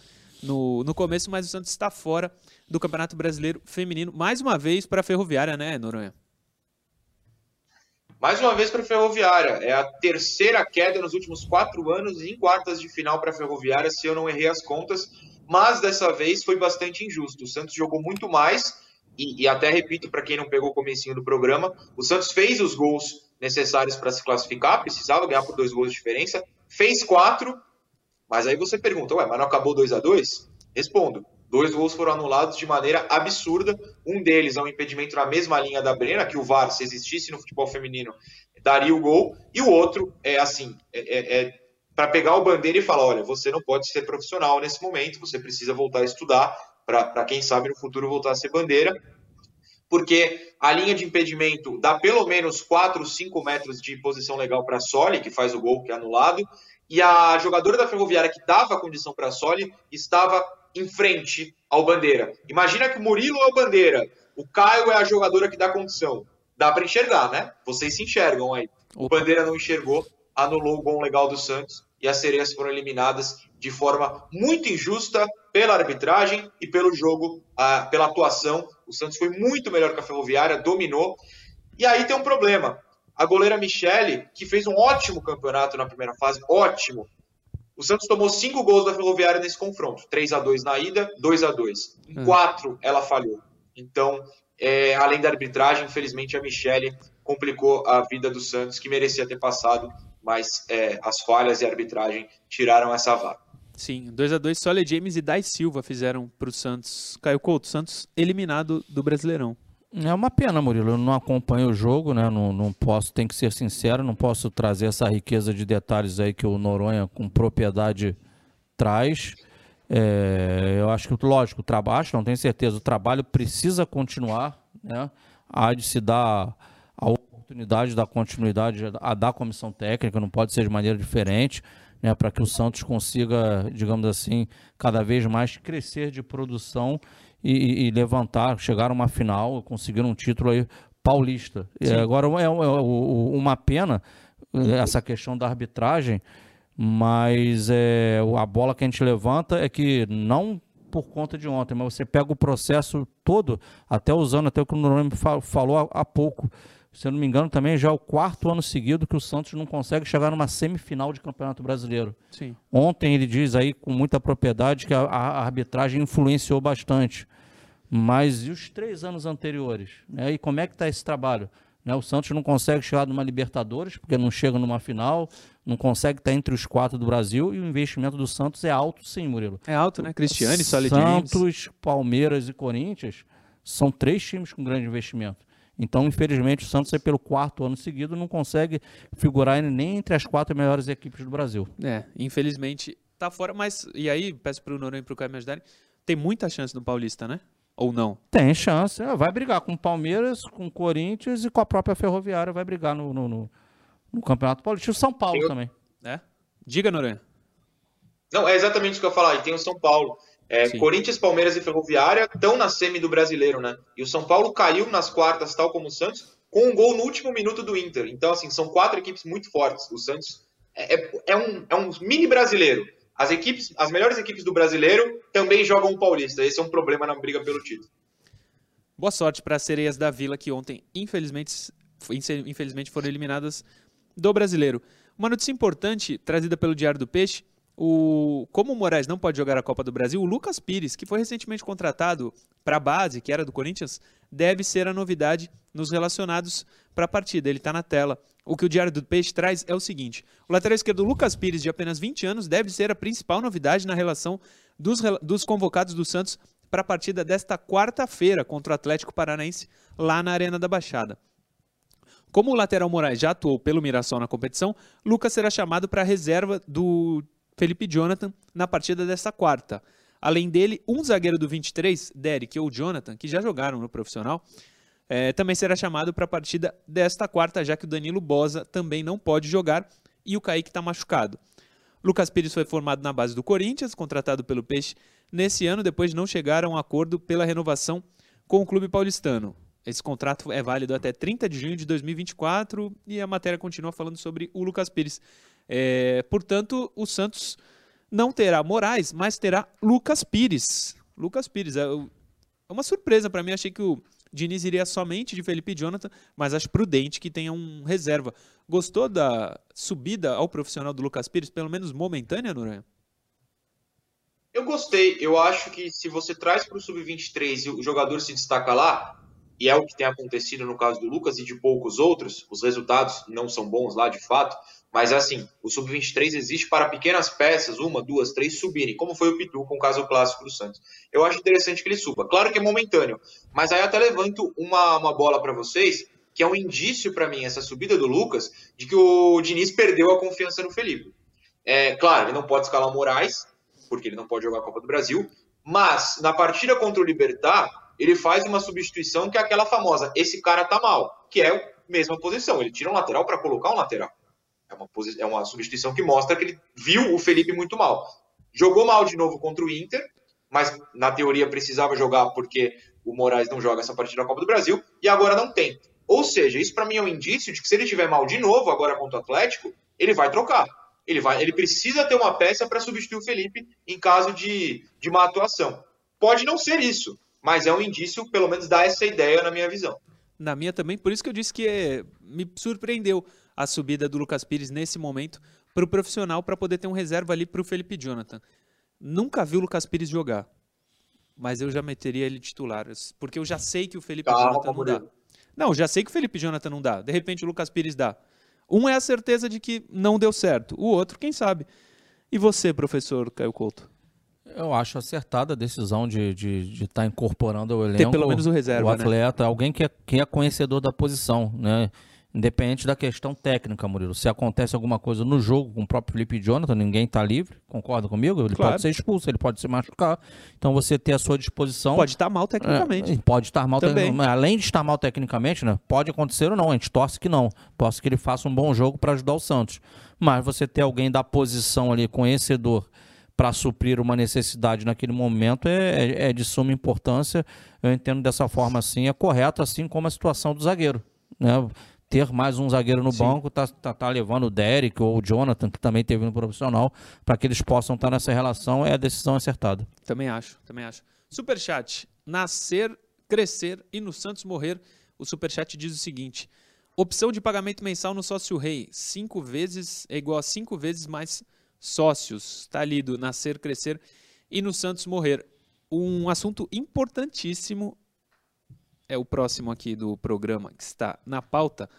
Speaker 1: no, no começo, mas o Santos está fora do Campeonato Brasileiro Feminino. Mais uma vez para a Ferroviária, né, Noronha?
Speaker 2: Mais uma vez para a Ferroviária. É a terceira queda nos últimos quatro anos em quartas de final para a Ferroviária, se eu não errei as contas. Mas dessa vez foi bastante injusto. O Santos jogou muito mais. E, e até repito para quem não pegou o comecinho do programa, o Santos fez os gols necessários para se classificar, precisava ganhar por dois gols de diferença, fez quatro, mas aí você pergunta, ué, mas não acabou 2 a 2 Respondo, Dois gols foram anulados de maneira absurda. Um deles é um impedimento na mesma linha da Brena, que o VAR, se existisse no futebol feminino, daria o gol. E o outro é assim: é, é, é para pegar o bandeira e falar: olha, você não pode ser profissional nesse momento, você precisa voltar a estudar para, quem sabe, no futuro voltar a ser bandeira. Porque a linha de impedimento dá pelo menos 4, 5 metros de posição legal para a Soli, que faz o gol que é anulado, e a jogadora da Ferroviária que dava a condição para a Soli estava em frente ao Bandeira. Imagina que o Murilo é o Bandeira, o Caio é a jogadora que dá condição. Dá para enxergar, né? Vocês se enxergam aí. O Bandeira não enxergou, anulou o gol legal do Santos e as sereias foram eliminadas de forma muito injusta pela arbitragem e pelo jogo, uh, pela atuação. O Santos foi muito melhor que a Ferroviária, dominou. E aí tem um problema. A goleira Michele, que fez um ótimo campeonato na primeira fase, ótimo, o Santos tomou cinco gols da Ferroviária nesse confronto. 3 a 2 na ida, 2 a 2 Em hum. quatro, ela falhou. Então, é, além da arbitragem, infelizmente a Michele complicou a vida do Santos, que merecia ter passado, mas é, as falhas e a arbitragem tiraram essa vaga.
Speaker 1: Sim, 2 a 2 Solia James e Dai Silva fizeram para o Santos. Caio Couto, Santos eliminado do Brasileirão.
Speaker 3: É uma pena, Murilo. Eu não acompanho o jogo, né? Não, não posso, tem que ser sincero, não posso trazer essa riqueza de detalhes aí que o Noronha com propriedade traz. É, eu acho que, lógico, o trabalho, não tenho certeza, o trabalho precisa continuar, né? Há de se dar a oportunidade da continuidade a da comissão técnica, não pode ser de maneira diferente, né? Para que o Santos consiga, digamos assim, cada vez mais crescer de produção e, e levantar, chegaram a uma final, conseguiram um título aí paulista. agora é, é, uma pena eh, essa questão da arbitragem, Mas é, a bola que a gente levanta é que não por conta de ontem, mas você pega o processo todo, até usando até o que o Noronha falou há pouco. Se eu não me engano, também já é o quarto ano seguido que o Santos não consegue chegar numa semifinal de Campeonato Brasileiro.
Speaker 1: Sim.
Speaker 3: Ontem ele diz aí com muita propriedade que a, a arbitragem influenciou bastante. Mas e os três anos anteriores? Né? E como é que está esse trabalho? Né? O Santos não consegue chegar numa Libertadores, porque não chega numa final, não consegue estar entre os quatro do Brasil, e o investimento do Santos é alto sim, Murilo.
Speaker 1: É alto, né? Cristiane,
Speaker 3: Solid Santos, Palmeiras e Corinthians são três times com grande investimento. Então, infelizmente, o Santos, é pelo quarto ano seguido, não consegue figurar nem entre as quatro melhores equipes do Brasil.
Speaker 1: É, infelizmente, tá fora. Mas, e aí, peço para o Noronha e para o Caio me ajudarem, tem muita chance no Paulista, né? Ou não?
Speaker 3: Tem chance. É, vai brigar com o Palmeiras, com o Corinthians e com a própria Ferroviária. Vai brigar no, no, no, no Campeonato Paulista. E o São Paulo tem também.
Speaker 1: É? Diga, Noronha.
Speaker 2: Não, é exatamente isso que eu ia falar. E tem o São Paulo. É, Corinthians, Palmeiras e Ferroviária estão na semi do brasileiro, né? E o São Paulo caiu nas quartas, tal como o Santos, com um gol no último minuto do Inter. Então, assim, são quatro equipes muito fortes. O Santos é, é, é um, é um mini brasileiro. As equipes, as melhores equipes do brasileiro também jogam o Paulista. Esse é um problema na briga pelo título.
Speaker 1: Boa sorte para as sereias da Vila que ontem, infelizmente, infelizmente foram eliminadas do brasileiro. Uma notícia importante trazida pelo Diário do Peixe o, como o Moraes não pode jogar a Copa do Brasil, o Lucas Pires, que foi recentemente contratado para a base, que era do Corinthians, deve ser a novidade nos relacionados para a partida. Ele está na tela. O que o Diário do Peixe traz é o seguinte: o lateral esquerdo Lucas Pires, de apenas 20 anos, deve ser a principal novidade na relação dos, dos convocados do Santos para a partida desta quarta-feira contra o Atlético Paranaense, lá na Arena da Baixada. Como o lateral Moraes já atuou pelo Mirassol na competição, Lucas será chamado para a reserva do Felipe Jonathan na partida desta quarta. Além dele, um zagueiro do 23, Derek ou Jonathan, que já jogaram no profissional, é, também será chamado para a partida desta quarta, já que o Danilo Bosa também não pode jogar e o Kaique está machucado. Lucas Pires foi formado na base do Corinthians, contratado pelo Peixe nesse ano, depois de não chegar a um acordo pela renovação com o clube paulistano. Esse contrato é válido até 30 de junho de 2024 e a matéria continua falando sobre o Lucas Pires. É, portanto, o Santos não terá Moraes, mas terá Lucas Pires. Lucas Pires. É, é uma surpresa para mim. Achei que o Diniz iria somente de Felipe Jonathan, mas acho prudente que tenha um reserva. Gostou da subida ao profissional do Lucas Pires, pelo menos momentânea, Noronha?
Speaker 2: Eu gostei. Eu acho que se você traz para o Sub-23 e o jogador se destaca lá, e é o que tem acontecido no caso do Lucas e de poucos outros, os resultados não são bons lá de fato, mas assim, o Sub-23 existe para pequenas peças, uma, duas, três, subirem, como foi o Pitu com o caso clássico do Santos. Eu acho interessante que ele suba. Claro que é momentâneo, mas aí até levanto uma, uma bola para vocês, que é um indício para mim, essa subida do Lucas, de que o Diniz perdeu a confiança no Felipe. É, claro, ele não pode escalar o Moraes, porque ele não pode jogar a Copa do Brasil, mas na partida contra o Libertar, ele faz uma substituição que é aquela famosa, esse cara tá mal, que é a mesma posição, ele tira um lateral para colocar um lateral. É uma, é uma substituição que mostra que ele viu o Felipe muito mal. Jogou mal de novo contra o Inter, mas na teoria precisava jogar porque o Moraes não joga essa partida da Copa do Brasil e agora não tem. Ou seja, isso para mim é um indício de que se ele tiver mal de novo agora contra o Atlético, ele vai trocar. Ele, vai, ele precisa ter uma peça para substituir o Felipe em caso de, de má atuação. Pode não ser isso, mas é um indício, pelo menos dá essa ideia na minha visão.
Speaker 1: Na minha também, por isso que eu disse que é, me surpreendeu a subida do Lucas Pires nesse momento para o profissional para poder ter um reserva ali para o Felipe Jonathan. Nunca vi o Lucas Pires jogar, mas eu já meteria ele titular, porque eu já sei que o Felipe Calma, Jonathan não dá. Não, já sei que o Felipe Jonathan não dá. De repente o Lucas Pires dá. Um é a certeza de que não deu certo, o outro, quem sabe. E você, professor Caio Couto?
Speaker 3: Eu acho acertada a decisão de estar de, de tá incorporando o elenco. Ter
Speaker 1: pelo menos o reserva,
Speaker 3: o né? atleta, né? alguém que é, que é conhecedor da posição, né? Independente da questão técnica, Murilo. Se acontece alguma coisa no jogo com o próprio Felipe Jonathan, ninguém está livre, concorda comigo? Ele claro. pode ser expulso, ele pode se machucar. Então você ter à sua disposição.
Speaker 1: Pode estar mal tecnicamente.
Speaker 3: É, pode estar mal tecnicamente. Além de estar mal tecnicamente, né? Pode acontecer ou não. A gente torce que não. Torce que ele faça um bom jogo para ajudar o Santos. Mas você ter alguém da posição ali, conhecedor, para suprir uma necessidade naquele momento é, é, é de suma importância. Eu entendo dessa forma assim, é correto, assim como a situação do zagueiro. Né? Ter mais um zagueiro no
Speaker 1: Sim.
Speaker 3: banco, tá, tá, tá levando o Derek ou o Jonathan, que também teve no profissional, para que eles possam estar nessa relação, é a decisão acertada.
Speaker 1: Também acho, também acho. Superchat. Nascer, crescer e no Santos morrer. O Superchat diz o seguinte: opção de pagamento mensal no sócio rei. Cinco vezes é igual a cinco vezes mais sócios. Tá lido. Nascer, crescer e no Santos morrer. Um assunto importantíssimo é o próximo aqui do programa que está na pauta.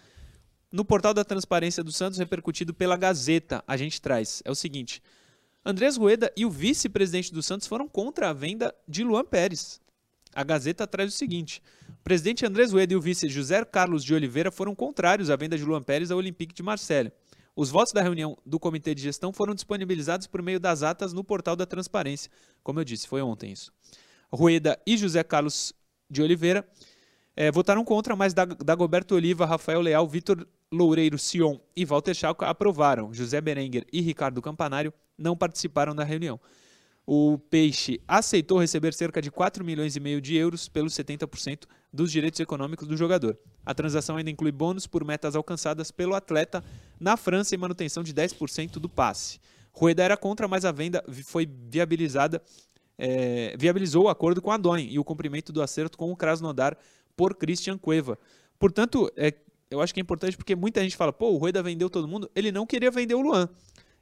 Speaker 1: No portal da Transparência do Santos, repercutido pela Gazeta, a gente traz. É o seguinte: Andrés Rueda e o vice-presidente do Santos foram contra a venda de Luan Pérez. A Gazeta traz o seguinte: o presidente Andrés Rueda e o vice José Carlos de Oliveira foram contrários à venda de Luan Pérez ao Olympique de Marselha. Os votos da reunião do comitê de gestão foram disponibilizados por meio das atas no portal da Transparência. Como eu disse, foi ontem isso. Rueda e José Carlos de Oliveira eh, votaram contra, mas Da- Dagoberto Oliva, Rafael Leal, Vitor Loureiro Sion e Walter Schalke aprovaram. José Berenguer e Ricardo Campanário não participaram da reunião. O Peixe aceitou receber cerca de 4 milhões e meio de euros pelos 70% dos direitos econômicos do jogador. A transação ainda inclui bônus por metas alcançadas pelo atleta na França e manutenção de 10% do passe. Rueda era contra, mas a venda foi viabilizada, eh, viabilizou o acordo com a Doen e o cumprimento do acerto com o Krasnodar por Christian Cueva. Portanto, é, eu acho que é importante porque muita gente fala, pô, o Rueda vendeu todo mundo. Ele não queria vender o Luan.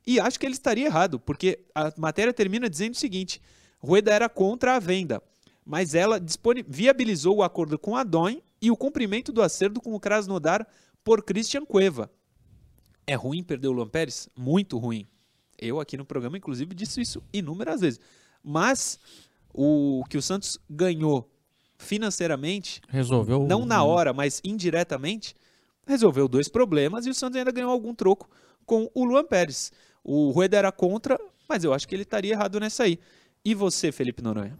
Speaker 1: E acho que ele estaria errado, porque a matéria termina dizendo o seguinte: Rueda era contra a venda, mas ela viabilizou o acordo com a Doen e o cumprimento do acerto com o Krasnodar por Christian Cueva. É ruim perder o Luan Pérez? Muito ruim. Eu aqui no programa, inclusive, disse isso inúmeras vezes. Mas o que o Santos ganhou financeiramente
Speaker 3: Resolveu.
Speaker 1: não na hora, mas indiretamente, resolveu dois problemas e o Santos ainda ganhou algum troco com o Luan Pérez. O Rueda era contra, mas eu acho que ele estaria errado nessa aí. E você, Felipe Noronha?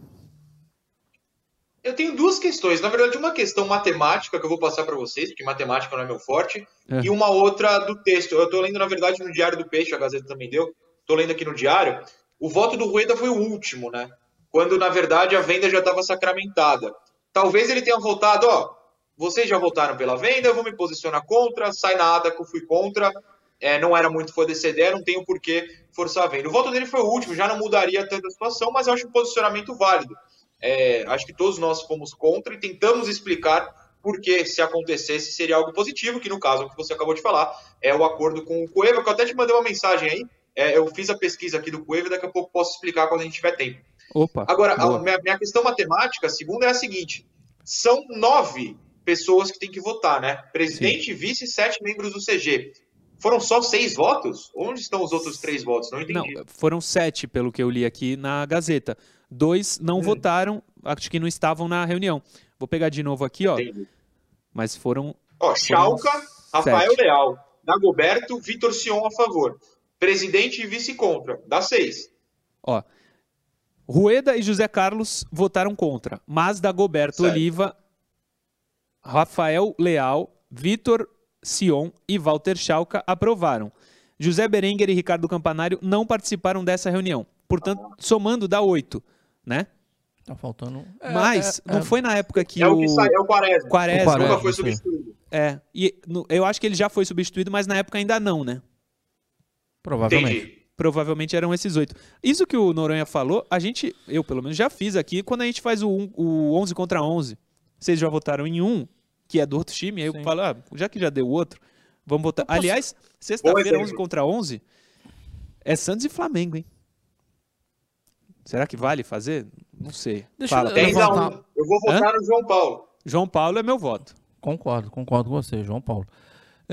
Speaker 2: Eu tenho duas questões. Na verdade, uma questão matemática que eu vou passar para vocês, porque matemática não é meu forte,
Speaker 1: É.
Speaker 2: e uma outra do texto. Eu estou lendo, na verdade, no Diário do Peixe, a Gazeta também deu. Estou lendo aqui no Diário. O voto do Rueda foi o último, né? Quando, na verdade, a venda já estava sacramentada. Talvez ele tenha votado, ó, vocês já votaram pela venda, eu vou me posicionar contra, sai nada que eu fui contra, é, não era muito fã dessa ideia, não tenho por que forçar a venda. O voto dele foi o último, já não mudaria tanta situação, mas eu acho um posicionamento válido. É, acho que todos nós fomos contra e tentamos explicar por que, se acontecesse, seria algo positivo, que no caso, o que você acabou de falar, é o acordo com o Cueva, que eu até te mandei uma mensagem aí, é, eu fiz a pesquisa aqui do Cueva daqui a pouco posso explicar quando a gente tiver tempo.
Speaker 1: Opa.
Speaker 2: Agora, a minha, minha questão matemática, a segunda, é a seguinte: são nove pessoas que têm que votar, né? Presidente, vice e sete membros do CG. Foram só seis votos? Onde estão os outros três votos? Não
Speaker 1: Não,
Speaker 2: entendi.
Speaker 1: foram sete, pelo que eu li aqui na Gazeta. Dois não
Speaker 2: Hum.
Speaker 1: votaram, acho que não estavam na reunião. Vou pegar de novo aqui, ó.
Speaker 2: Entendi.
Speaker 1: Mas foram.
Speaker 2: Ó, Chalca, Rafael
Speaker 1: sete.
Speaker 2: Leal, Dagoberto, Vitor Sion a favor. Presidente e vice contra. Dá seis.
Speaker 1: Ó. Rueda e José Carlos votaram contra, mas Dagoberto
Speaker 2: Certo.
Speaker 1: Oliva, Rafael Leal, Vitor Sion e Walter Schalka aprovaram. José Berenguer e Ricardo Campanário não participaram dessa reunião. Portanto, somando dá oito, né?
Speaker 3: Tá faltando. É,
Speaker 1: Mas
Speaker 3: é,
Speaker 1: não
Speaker 3: é.
Speaker 1: foi na época que
Speaker 2: é
Speaker 1: o
Speaker 2: o que sai, é o Quaresma.
Speaker 1: Quaresma,
Speaker 3: O Quaresma,
Speaker 2: Nunca foi substituído.
Speaker 1: é, e no- eu acho que ele já foi substituído, mas na época ainda não, né?
Speaker 3: Provavelmente.
Speaker 2: Entendi.
Speaker 1: Provavelmente eram esses oito. Isso que o Noronha falou, a gente, eu pelo menos já fiz aqui, quando a gente faz o, um- o 11 contra 11. Vocês já votaram em um, que é do outro time, aí eu
Speaker 3: Sim.
Speaker 1: falo, ah, já que já deu outro, vamos votar.
Speaker 3: posso-
Speaker 1: Aliás, sexta-feira,
Speaker 2: exemplo.
Speaker 1: 11 contra 11, é Santos e Flamengo, hein? Será que vale fazer? Não sei.
Speaker 3: Deixa
Speaker 1: Fala,
Speaker 3: eu-
Speaker 2: um.
Speaker 3: levantar-
Speaker 2: Eu vou votar no João Paulo.
Speaker 1: João Paulo é meu voto.
Speaker 3: Concordo, concordo com você, João Paulo.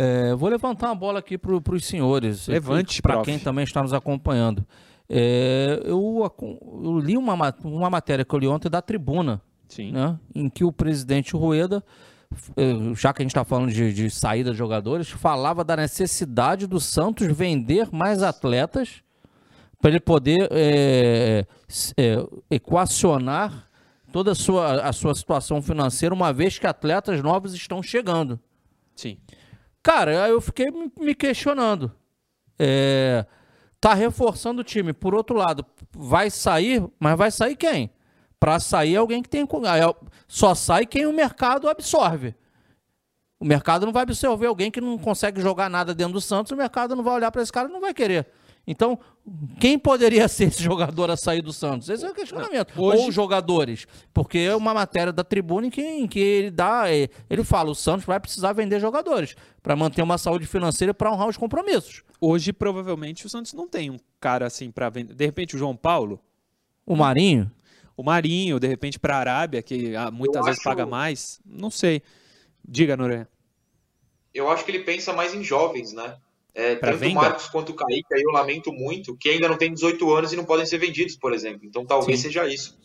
Speaker 3: É, vou levantar uma bola aqui para os senhores.
Speaker 1: Levante,
Speaker 3: Para quem também está nos acompanhando. É, eu, eu li uma, ma- uma matéria que eu li ontem da Tribuna, né, em que o presidente Rueda, eh, já que a gente está falando de, de saída de jogadores, falava da necessidade do Santos vender mais atletas para ele poder s- eh, equacionar toda a sua, a sua situação financeira, uma vez que atletas novos estão chegando.
Speaker 1: Sim.
Speaker 3: Cara, eu fiquei me- questionando. É, tá reforçando o time. Por outro lado, vai sair, mas vai sair quem? Pra sair alguém que tem. Só sai quem o mercado absorve. O mercado não vai absorver alguém que não consegue jogar nada dentro do Santos, o mercado não vai olhar para esse cara não vai querer. Então, quem poderia ser esse jogador a sair do Santos? Esse é o questionamento. Hoje... Ou jogadores. Porque é uma matéria da tribuna em que, em que ele dá. É, ele fala: o Santos vai precisar vender jogadores para manter uma saúde financeira para honrar os compromissos.
Speaker 1: Hoje, provavelmente, o Santos não tem um cara assim para vender. De repente, o João Paulo.
Speaker 3: O Marinho?
Speaker 1: O Marinho, de repente, para a Arábia, que ah, muitas Eu vezes acho... paga mais. Não sei. Diga, Noronha.
Speaker 2: Eu acho que ele pensa mais em jovens, né? É, tanto venda? o Marcos quanto o Kaique, aí eu lamento muito, que ainda não tem 18 anos e não podem ser vendidos, por exemplo. Então talvez Sim. seja isso.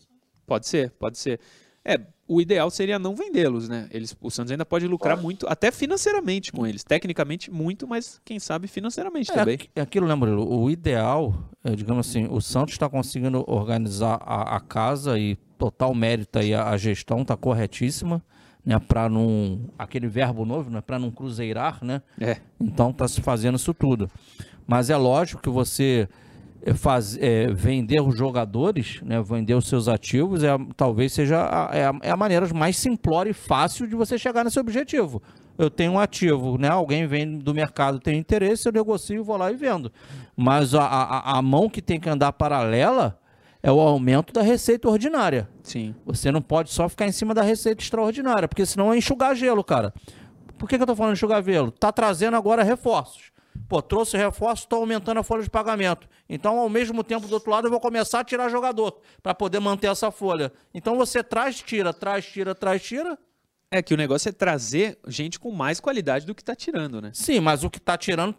Speaker 1: Pode ser, pode ser. É, o ideal seria não vendê-los, né? Eles, o Santos ainda pode lucrar muito, até financeiramente com eles. Tecnicamente muito, mas quem sabe financeiramente é, também.
Speaker 3: É aquilo? Né, o ideal, é, digamos assim, o Santos está conseguindo organizar a, a, casa e total mérito aí a, a gestão está corretíssima né, para não aquele verbo novo, né, para não cruzeirar, né?
Speaker 1: É.
Speaker 3: Então está se fazendo isso tudo. Mas é lógico que você é, faz, é, vender os jogadores, né, vender os seus ativos, é, talvez seja a, é, a, é a maneira mais simplória e fácil de você chegar nesse objetivo. Eu tenho um ativo, né? Alguém vem do mercado, tem interesse, eu negocio, vou lá e vendo. Mas a, a, a mão que tem que andar paralela é o aumento da receita ordinária.
Speaker 1: Sim.
Speaker 3: Você não pode só ficar em cima da receita extraordinária, porque senão é enxugar gelo, cara. Por que, que eu tô falando enxugar gelo? Tá trazendo agora reforços. Pô, trouxe reforço, estou aumentando a folha de pagamento. Então, ao mesmo tempo, do outro lado, eu vou começar a tirar jogador para poder manter essa folha. Então, você traz, tira, traz, tira, traz, tira.
Speaker 1: É que o negócio é trazer gente com mais qualidade do que está tirando, né?
Speaker 3: Sim, mas o que está tirando,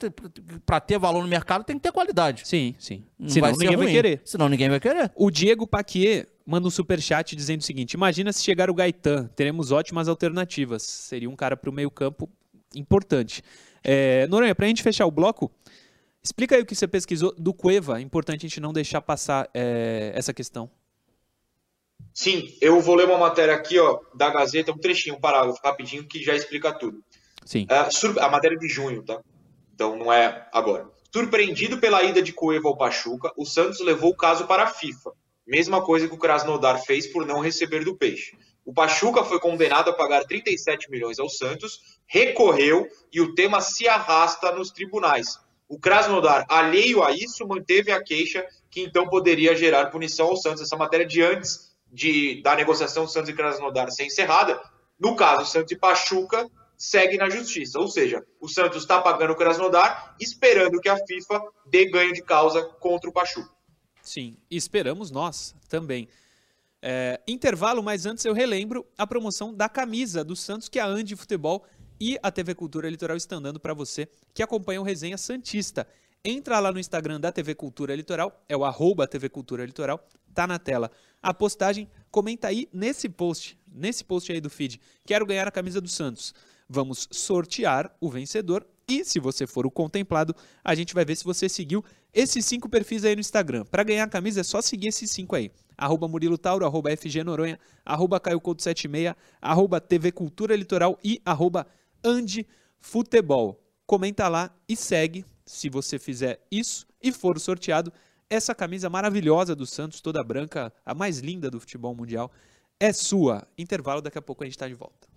Speaker 3: para ter valor no mercado, tem que ter qualidade.
Speaker 1: Sim, sim. Não Senão vai ninguém ruim. vai querer.
Speaker 3: Senão ninguém vai querer.
Speaker 1: O Diego Paquier manda um super chat dizendo o seguinte: Imagina se chegar o Gaetan, teremos ótimas alternativas. Seria um cara para o meio campo importante. É, Noronha, para a gente fechar o bloco, explica aí o que você pesquisou do Cueva. Importante a gente não deixar passar é, essa questão.
Speaker 2: Sim, eu vou ler uma matéria aqui, ó, da Gazeta, um trechinho, um parágrafo rapidinho que já explica tudo.
Speaker 1: Sim.
Speaker 2: Uh, a matéria de junho, tá? Então não é agora. Surpreendido pela ida de Cueva ao Pachuca, o Santos levou o caso para a FIFA. Mesma coisa que o Krasnodar fez por não receber do Peixe. O Pachuca foi condenado a pagar 37 milhões ao Santos, recorreu e o tema se arrasta nos tribunais. O Krasnodar, alheio a isso, manteve a queixa que então poderia gerar punição ao Santos. Essa matéria de antes de, da negociação Santos e Krasnodar ser encerrada, no caso Santos e Pachuca, segue na justiça. Ou seja, o Santos está pagando o Krasnodar, esperando que a FIFA dê ganho de causa contra o Pachuca.
Speaker 1: Sim, esperamos nós também. É, intervalo, mas antes eu relembro a promoção da camisa do Santos que a Andi Futebol e a TV Cultura Litoral estão dando para você que acompanha o Resenha Santista. Entra lá no Instagram da TV Cultura Litoral, é o arroba TV Cultura Litoral, tá na tela a postagem, comenta aí nesse post, nesse post aí do feed. Quero ganhar a camisa do Santos. Vamos sortear o vencedor e se você for o contemplado, a gente vai ver se você seguiu esses cinco perfis aí no Instagram. Para ganhar a camisa é só seguir esses cinco aí. Arroba Murilo Tauro, arroba FG Noronha, arroba Caio 76, arroba TV Cultura Litoral e arroba Futebol. Comenta lá e segue se você fizer isso e for sorteado essa camisa maravilhosa do Santos, toda branca, a mais linda do futebol mundial, é sua. Intervalo, daqui a pouco a gente está de volta.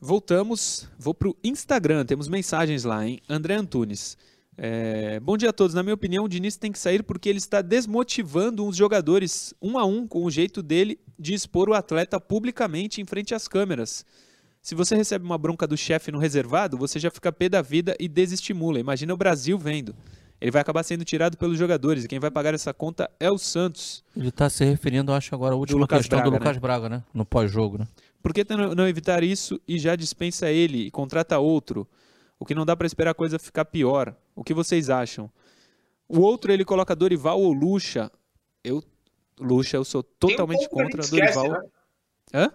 Speaker 1: Voltamos, vou para o Instagram, temos mensagens lá, hein? André Antunes. É, bom dia a todos. Na minha opinião, o Diniz tem que sair porque ele está desmotivando os jogadores um a um com o jeito dele de expor o atleta publicamente em frente às câmeras. Se você recebe uma bronca do chefe no reservado, você já fica pé da vida e desestimula. Imagina o Brasil vendo. Ele vai acabar sendo tirado pelos jogadores e quem vai pagar essa conta é o Santos.
Speaker 3: Ele está se referindo, acho, agora à última do questão Braga, do Lucas né? Braga, né? No pós-jogo, né?
Speaker 1: Por que não evitar isso e já dispensa ele e contrata outro? O que não dá para esperar a coisa ficar pior. O que vocês acham? O outro ele coloca Dorival ou Lucha. Eu, Lucha, eu sou totalmente um contra Dorival. Esquece, né?
Speaker 2: Hã?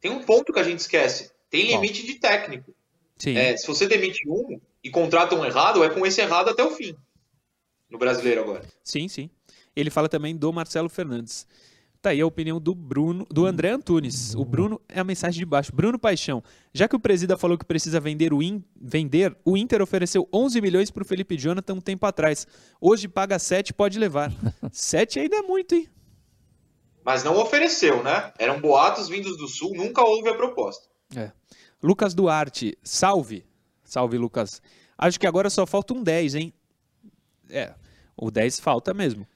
Speaker 2: Tem um ponto que a gente esquece. Tem limite de técnico. É, se você demite um e contrata um errado, é com esse errado até o fim. No brasileiro agora.
Speaker 1: Sim, sim. Ele fala também do Marcelo Fernandes. Tá aí a opinião do Bruno, do André Antunes. O Bruno é a mensagem de baixo. Bruno Paixão. Já que o presida falou que precisa vender o, in, vender, o Inter ofereceu 11 milhões para o Felipe Jonathan um tempo atrás. Hoje paga 7, pode levar. 7 ainda é muito, hein?
Speaker 2: Mas não ofereceu, né? Eram boatos vindos do Sul, nunca houve a proposta.
Speaker 1: É. Lucas Duarte, salve. Salve, Lucas. Acho que agora só falta um 10, hein? É, o 10 falta mesmo.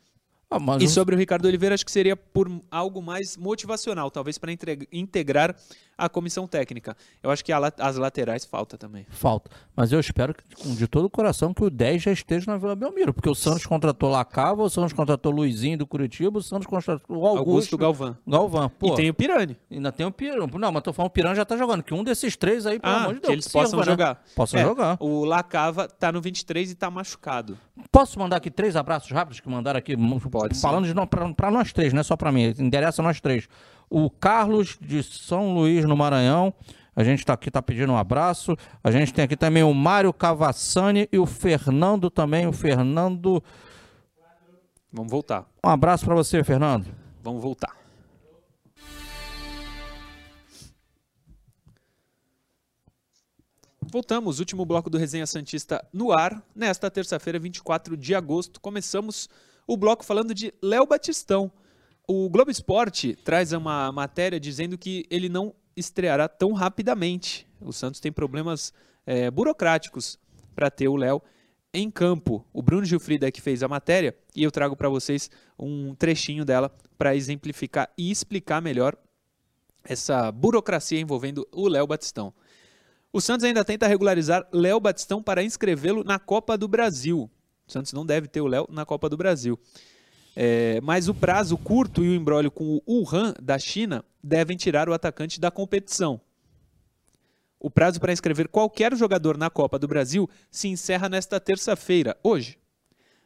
Speaker 1: Ah, e sobre o Ricardo Oliveira, acho que seria por algo mais motivacional, talvez para integrar a comissão técnica. Eu acho que as laterais falta também.
Speaker 3: Falta. Mas eu espero que, de todo o coração que o 10 já esteja na Vila Belmiro, porque o Santos contratou Lacava, o Santos contratou Luizinho do Curitiba, o Santos contratou o Augusto,
Speaker 1: Augusto Galvão.
Speaker 3: Galvão.
Speaker 1: Pô, e tem o Pirani.
Speaker 3: Ainda tem o Pirani. Não, mas tô falando o Pirani já tá jogando, que um desses três aí, pelo
Speaker 1: ah,
Speaker 3: amor de
Speaker 1: Deus, que eles sirva, possam né? jogar.
Speaker 3: Possam é, jogar.
Speaker 1: O Lacava tá no 23 e tá machucado.
Speaker 3: Posso mandar aqui três abraços rápidos que mandaram aqui? Pode Falando de para nós três, não é só para mim, interessa nós três o Carlos de São Luís, no Maranhão. A gente está aqui, está pedindo um abraço. A gente tem aqui também o Mário Cavassani e o Fernando também. O Fernando.
Speaker 1: Vamos voltar.
Speaker 3: Um abraço para você, Fernando.
Speaker 1: Vamos voltar. Voltamos, último bloco do Resenha Santista no ar, nesta terça-feira, 24 de agosto. Começamos o bloco falando de Léo Batistão. O Globo Esporte traz uma matéria dizendo que ele não estreará tão rapidamente. O Santos tem problemas é, burocráticos para ter o Léo em campo. O Bruno Gilfrida é que fez a matéria e eu trago para vocês um trechinho dela para exemplificar e explicar melhor essa burocracia envolvendo o Léo Batistão. O Santos ainda tenta regularizar Léo Batistão para inscrevê-lo na Copa do Brasil. O Santos não deve ter o Léo na Copa do Brasil. É, mas o prazo curto e o embrólio com o Wuhan da China devem tirar o atacante da competição. O prazo para inscrever qualquer jogador na Copa do Brasil se encerra nesta terça-feira, hoje.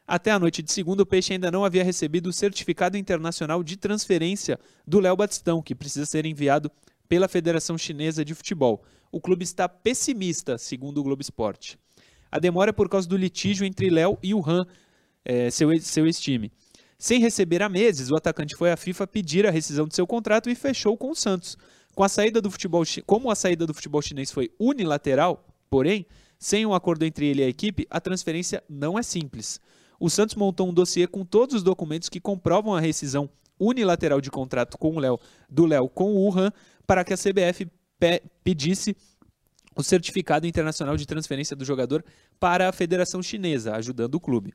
Speaker 1: Até a noite de segunda, o Peixe ainda não havia recebido o certificado internacional de transferência do Léo Batistão, que precisa ser enviado pela Federação Chinesa de Futebol. O clube está pessimista, segundo o Globo Esporte. A demora é por causa do litígio entre Léo e o Han, é, seu, seu ex-time. Sem receber há meses, o atacante foi à FIFA pedir a rescisão de seu contrato e fechou com o Santos. Com a saída do futebol, como a saída do futebol chinês foi unilateral, porém, sem um acordo entre ele e a equipe, a transferência não é simples. O Santos montou um dossiê com todos os documentos que comprovam a rescisão unilateral de contrato com o Léo, do Léo com o Wuhan para que a CBF pe pedisse o certificado internacional de transferência do jogador para a Federação Chinesa, ajudando o clube.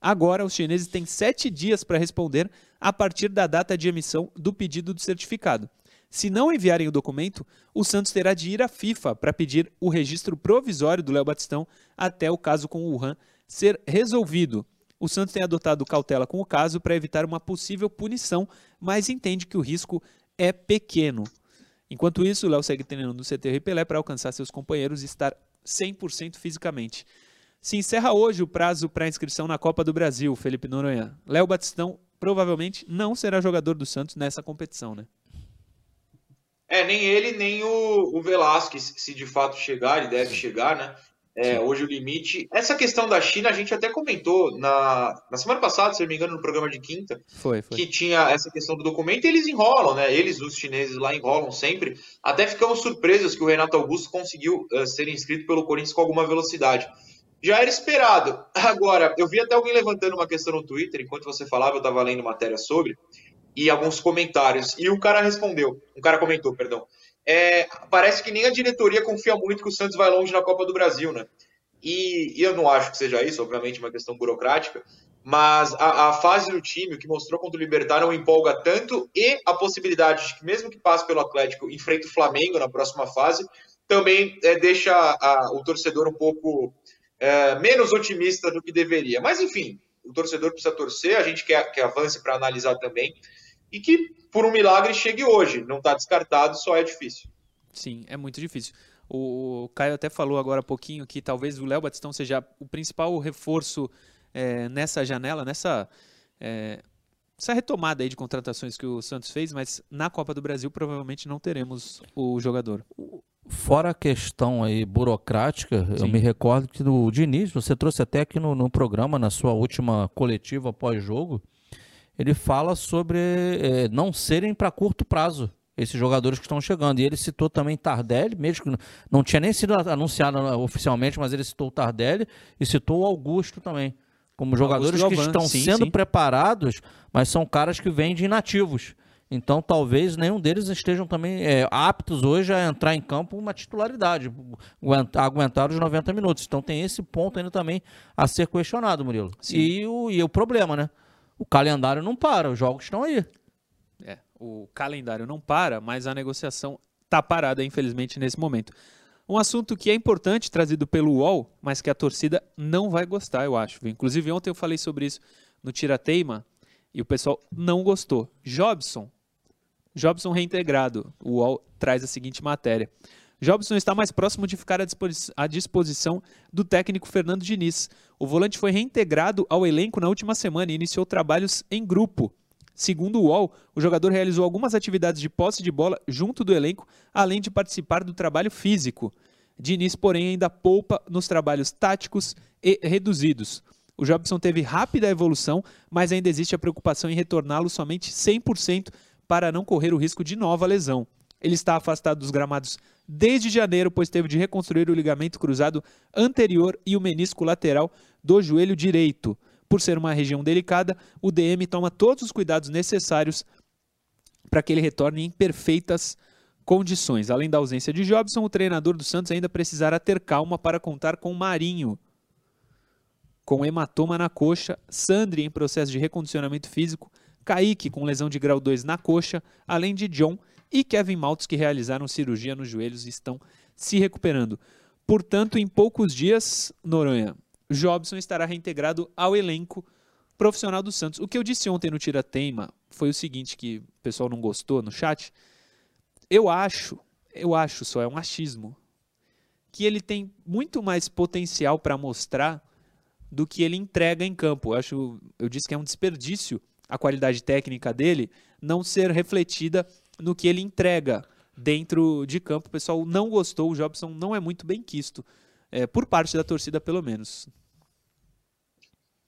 Speaker 1: Agora, os chineses têm sete dias para responder a partir da data de emissão do pedido do certificado. Se não enviarem o documento, o Santos terá de ir à FIFA para pedir o registro provisório do Léo Batistão até o caso com o Wuhan ser resolvido. O Santos tem adotado cautela com o caso para evitar uma possível punição, mas entende que o risco é pequeno. Enquanto isso, o Léo segue treinando no CT Pelé para alcançar seus companheiros e estar 100% fisicamente. Se encerra hoje o prazo para inscrição na Copa do Brasil, Felipe Noronha. Léo Batistão provavelmente não será jogador do Santos nessa competição, né?
Speaker 2: É, nem ele, nem o, o Velasquez, se de fato chegar, ele deve chegar, né? É, hoje o limite. Essa questão da China, a gente até comentou na, na semana passada, se não me engano, no programa de quinta,
Speaker 1: foi, foi.
Speaker 2: que tinha essa questão do documento e eles enrolam, né? Eles, os chineses lá, enrolam sempre. Até ficamos surpresos que o Renato Augusto conseguiu uh, ser inscrito pelo Corinthians com alguma velocidade já era esperado. Agora, eu vi até alguém levantando uma questão no Twitter, enquanto você falava, eu estava lendo matéria sobre, e alguns comentários. E o cara respondeu, um cara comentou, perdão. É, parece que nem a diretoria confia muito que o Santos vai longe na Copa do Brasil, né? E, e eu não acho que seja isso, obviamente, uma questão burocrática, mas a, a, fase do time, o que mostrou contra o Libertar, não empolga tanto, e a possibilidade de que, mesmo que passe pelo Atlético, enfrente o Flamengo na próxima fase, também é, deixa a, o torcedor um pouco é, menos otimista do que deveria. Mas, enfim, o torcedor precisa torcer, a gente quer que avance para analisar também e que, por um milagre, chegue hoje. Não está descartado, só é difícil.
Speaker 1: Sim, é muito difícil. O Caio até falou agora há pouquinho que talvez o Léo Batistão seja o principal reforço é, nessa janela, nessa é, essa retomada aí de contratações que o Santos fez, mas na Copa do Brasil provavelmente não teremos o jogador.
Speaker 3: Fora a questão aí burocrática, Sim. eu me recordo que do Diniz, você trouxe até aqui no, no programa, na sua última coletiva pós-jogo, ele fala sobre é, não serem para curto prazo esses jogadores que estão chegando. E ele citou também Tardelli, mesmo que não tinha nem sido anunciado oficialmente, mas ele citou o Tardelli e citou o Augusto também. Como jogadores que estão sim, sendo sim. preparados, mas são caras que vêm de inativos. Então, talvez nenhum deles estejam também é, aptos hoje a entrar em campo uma titularidade, aguentar os 90 minutos. Então, tem esse ponto ainda também a ser questionado, Murilo. E o, e o problema, né? O calendário não para, os jogos estão aí.
Speaker 1: É, o calendário não para, mas a negociação está parada, infelizmente, nesse momento. Um assunto que é importante, trazido pelo UOL, mas que a torcida não vai gostar, eu acho. Inclusive, ontem eu falei sobre isso no Tirateima e o pessoal não gostou. Jobson Jobson reintegrado. O UOL traz a seguinte matéria. Jobson está mais próximo de ficar à disposição do técnico Fernando Diniz. O volante foi reintegrado ao elenco na última semana e iniciou trabalhos em grupo. Segundo o UOL, o jogador realizou algumas atividades de posse de bola junto do elenco, além de participar do trabalho físico. Diniz, porém, ainda poupa nos trabalhos táticos e reduzidos. O Jobson teve rápida evolução, mas ainda existe a preocupação em retorná-lo somente 100% para não correr o risco de nova lesão. Ele está afastado dos gramados desde janeiro, pois teve de reconstruir o ligamento cruzado anterior e o menisco lateral do joelho direito. Por ser uma região delicada, o DM toma todos os cuidados necessários para que ele retorne em perfeitas condições. Além da ausência de Jobson, o treinador do Santos ainda precisará ter calma para contar com Marinho, com hematoma na coxa, Sandri em processo de recondicionamento físico Kaique com lesão de grau 2 na coxa, além de John e Kevin Maltz que realizaram cirurgia nos joelhos e estão se recuperando. Portanto, em poucos dias, Noronha, Jobson estará reintegrado ao elenco profissional do Santos. O que eu disse ontem no Tira Teima foi o seguinte, que o pessoal não gostou no chat. Eu acho, eu acho só, é um achismo, que ele tem muito mais potencial para mostrar do que ele entrega em campo. Eu acho, eu disse que é um desperdício a qualidade técnica dele não ser refletida no que ele entrega dentro de campo. O pessoal não gostou, o Jobson não é muito bem quisto, é, por parte da torcida, pelo menos.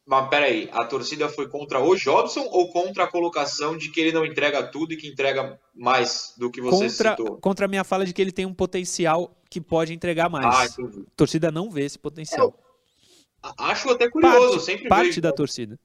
Speaker 2: Mas peraí, a torcida foi contra o Jobson ou contra a colocação de que ele não entrega tudo e que entrega mais do que você
Speaker 1: contra,
Speaker 2: citou?
Speaker 1: Contra a minha fala de que ele tem um potencial que pode entregar mais. Ah, entendi. A torcida não vê esse potencial.
Speaker 2: É, acho até curioso,
Speaker 1: parte,
Speaker 2: sempre
Speaker 1: Parte vejo... da torcida.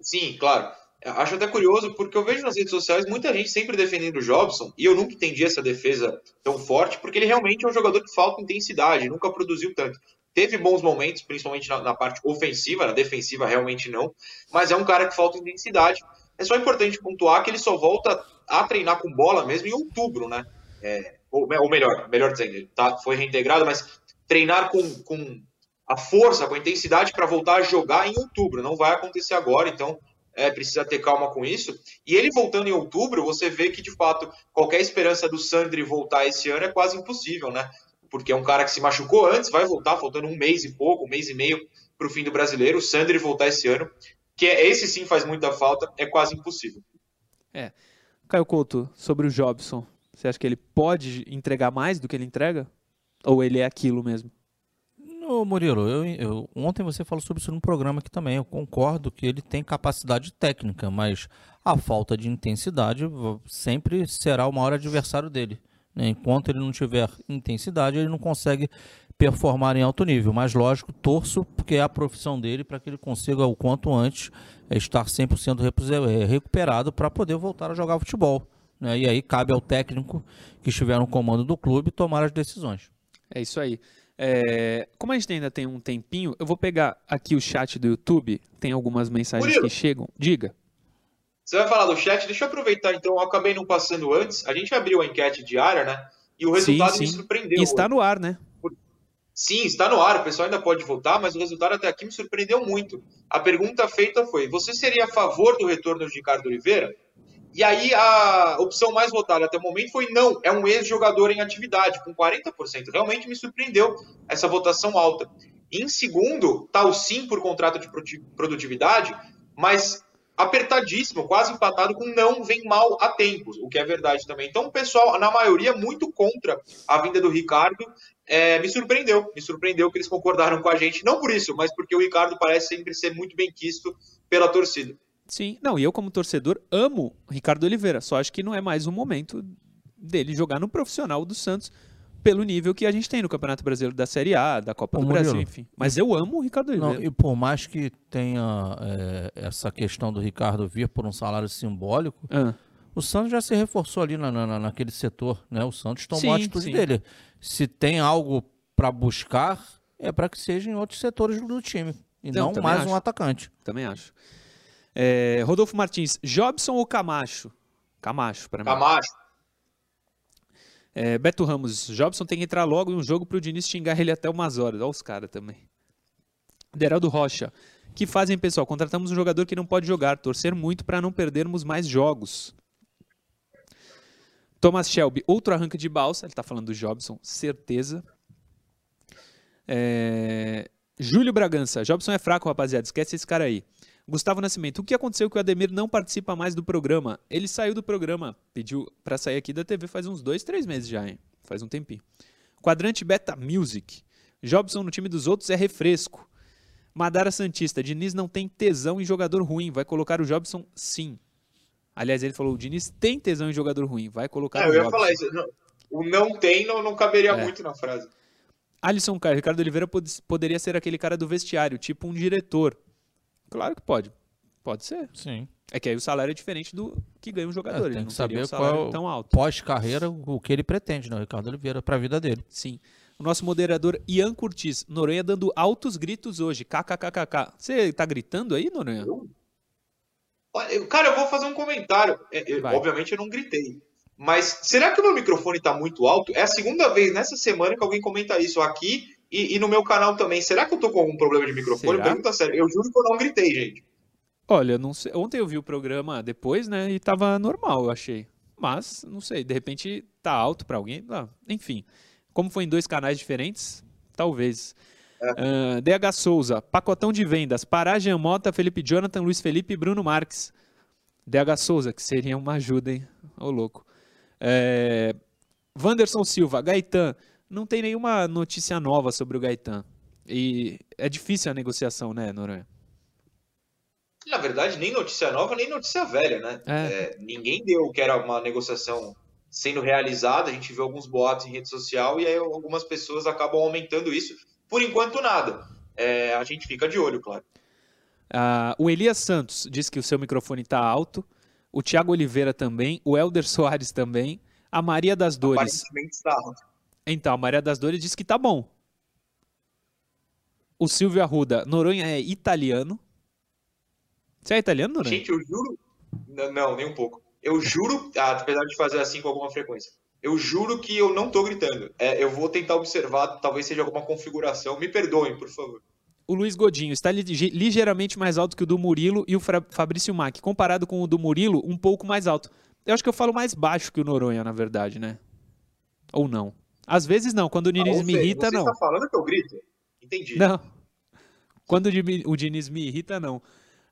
Speaker 2: Sim, claro. Acho até curioso, porque eu vejo nas redes sociais muita gente sempre defendendo o Jobson, e eu nunca entendi essa defesa tão forte, porque ele realmente é um jogador que falta intensidade, nunca produziu tanto. Teve bons momentos, principalmente na, na, parte ofensiva, na defensiva realmente não, mas é um cara que falta intensidade. É só importante pontuar que ele só volta a treinar com bola mesmo em outubro, né? É, ou, ou, melhor, melhor dizendo, ele tá, foi reintegrado, mas treinar com, com a força, com a intensidade para voltar a jogar em outubro. Não vai acontecer agora, então é, precisa ter calma com isso. E ele voltando em outubro, você vê que, de fato, qualquer esperança do Sandri voltar esse ano é quase impossível, né? Porque é um cara que se machucou antes, vai voltar, faltando um mês e pouco, um mês e meio para o fim do brasileiro. O Sandri voltar esse ano, que é, esse sim faz muita falta, é quase impossível.
Speaker 1: É. Caio Couto, sobre o Jobson, você acha que ele pode entregar mais do que ele entrega? Ou ele é aquilo mesmo?
Speaker 3: Murilo, eu, eu, ontem você falou sobre isso no programa aqui também. Eu concordo que ele tem capacidade técnica, mas a falta de intensidade sempre será o maior adversário dele. Né? Enquanto ele não tiver intensidade, ele não consegue performar em alto nível. Mas, lógico, torço porque é a profissão dele para que ele consiga, o quanto antes, estar 100% é, recuperado para poder voltar a jogar futebol. Né? E aí cabe ao técnico que estiver no comando do clube tomar as decisões.
Speaker 1: É isso aí. É, como a gente ainda tem um tempinho, eu vou pegar aqui o chat do YouTube. Tem algumas mensagens Murilo, que chegam. Diga.
Speaker 2: Você vai falar do chat? Deixa eu aproveitar então. Eu acabei não passando antes. A gente abriu a enquete diária, né? E o resultado sim, sim. me surpreendeu.
Speaker 1: E está no ar, né?
Speaker 2: Sim, está no ar. O pessoal ainda pode votar, mas o resultado até aqui me surpreendeu muito. A pergunta feita foi: você seria a favor do retorno de Ricardo Oliveira? E aí a opção mais votada até o momento foi não, é um ex-jogador em atividade, com 40%. Realmente me surpreendeu essa votação alta. Em segundo, está o sim por contrato de produtividade, mas apertadíssimo, quase empatado com não vem mal a tempos, o que é verdade também. Então, o pessoal, na maioria, muito contra a vinda do Ricardo. É, me surpreendeu, me surpreendeu que eles concordaram com a gente, não por isso, mas porque o Ricardo parece sempre ser muito bem quisto pela torcida.
Speaker 1: Sim, não, e eu como torcedor amo Ricardo Oliveira, só acho que não é mais o momento dele jogar no profissional do Santos pelo nível que a gente tem no Campeonato Brasileiro da Série A, da Copa
Speaker 3: Ô,
Speaker 1: do
Speaker 3: Murilo.
Speaker 1: Brasil, enfim. Mas eu amo o Ricardo Oliveira.
Speaker 3: Não, e por mais que tenha é, essa questão do Ricardo vir por um salário simbólico,
Speaker 1: Ah,
Speaker 3: o Santos já se reforçou ali na, na- naquele setor, né? O Santos tomou
Speaker 1: Sim,
Speaker 3: a atitude
Speaker 1: sim.
Speaker 3: dele. Se tem algo para buscar, é para que seja em outros setores do time. E
Speaker 1: Não,
Speaker 3: não mais
Speaker 1: acho.
Speaker 3: um atacante.
Speaker 1: também acho. É, Rodolfo Martins, Jobson ou Camacho? Camacho, para mim.
Speaker 2: Camacho.
Speaker 1: É, Beto Ramos, Jobson tem que entrar logo em um jogo pro Diniz xingar ele até umas horas. Olha os caras também. Deraldo Rocha, que fazem, pessoal? Contratamos um jogador que não pode jogar, torcer muito para não perdermos mais jogos. Thomas Shelby, outro arranque de balsa, ele tá falando do Jobson, certeza. É, Júlio Bragança, Jobson é fraco, rapaziada, esquece esse cara aí. Gustavo Nascimento, o que aconteceu que o Ademir não participa mais do programa? Ele saiu do programa, pediu pra sair aqui da TV faz uns dois, três meses já, hein? Faz um tempinho. Quadrante Beta Music. Jobson no time dos outros é refresco. Madara Santista, Diniz não tem tesão em jogador ruim, vai colocar o Jobson sim. Aliás, ele falou, o Diniz tem tesão em jogador ruim, vai colocar
Speaker 2: É,
Speaker 1: o
Speaker 2: eu ia
Speaker 1: Jobson.
Speaker 2: falar isso. não- O não tem não, não caberia
Speaker 1: É.
Speaker 2: muito na frase.
Speaker 1: Alisson Caio, Ricardo Oliveira pod- poderia ser aquele cara do vestiário, tipo um diretor. Claro que pode. Pode ser.
Speaker 3: Sim.
Speaker 1: É que aí o salário é diferente do que ganha um jogador.
Speaker 3: É,
Speaker 1: ele
Speaker 3: tem
Speaker 1: não
Speaker 3: que
Speaker 1: teria
Speaker 3: saber
Speaker 1: um salário
Speaker 3: qual é o-
Speaker 1: tão alto.
Speaker 3: Pós-carreira, o que ele pretende, né? O Ricardo Oliveira, para a vida dele.
Speaker 1: Sim. O nosso moderador Ian Curtis, Noronha dando altos gritos hoje. KKKKK. Você tá gritando aí, Noronha?
Speaker 2: Eu- Cara, eu vou fazer um comentário. É, eu- obviamente eu não gritei. Mas será que o meu microfone tá muito alto? É a segunda vez nessa semana que alguém comenta isso aqui e, e no meu canal também. Será que eu tô com algum problema de microfone?
Speaker 1: Será?
Speaker 2: Pergunta sério. Eu juro que eu não gritei, gente.
Speaker 1: Olha, não sei. Ontem eu vi o programa depois, né? E tava normal, eu achei. Mas, não sei, de repente tá alto pra alguém. Ah, enfim. Como foi em dois canais diferentes, talvez. Ah, DH Souza, pacotão de vendas. Pará, Jean Mota, Felipe Jonathan, Luiz Felipe e Bruno Marques. DH Souza, que seria uma ajuda, hein? Ô, louco. É... Wanderson Silva, Gaetan. Não tem nenhuma notícia nova sobre o Gaetan. E é difícil a negociação, né, Noronha?
Speaker 2: Na verdade, nem notícia nova, nem notícia velha, né?
Speaker 1: É.
Speaker 2: É, ninguém deu que era uma negociação sendo realizada. A gente vê alguns boatos em rede social e aí algumas pessoas acabam aumentando isso. Por enquanto, nada. É, a gente fica de olho, claro.
Speaker 1: Ah, o Elias Santos diz que o seu microfone está alto. O Thiago Oliveira também. O Helder Soares também. A Maria das Dores.
Speaker 2: Aparentemente está alto.
Speaker 1: Então, a Maria das Dores diz que tá bom. O Silvio Arruda. Noronha é italiano. Você é italiano, Noronha?
Speaker 2: Gente, eu juro. N- Não, nem um pouco. Eu juro, ah, apesar de fazer assim com alguma frequência, eu juro que eu não tô gritando. É, eu vou tentar observar, talvez seja alguma configuração. Me perdoem, por favor.
Speaker 1: O Luiz Godinho está lige- ligeiramente mais alto que o do Murilo e o Fra- Fabrício Mac. Comparado com o do Murilo, um pouco mais alto. Eu acho que eu falo mais baixo que o Noronha, na verdade, né? Ou não. Às vezes não. Quando o Diniz
Speaker 2: Ou
Speaker 1: me
Speaker 2: seja,
Speaker 1: irrita,
Speaker 2: você
Speaker 1: não.
Speaker 2: está falando que eu grito? Entendi.
Speaker 1: Não. Quando o Diniz me irrita, não.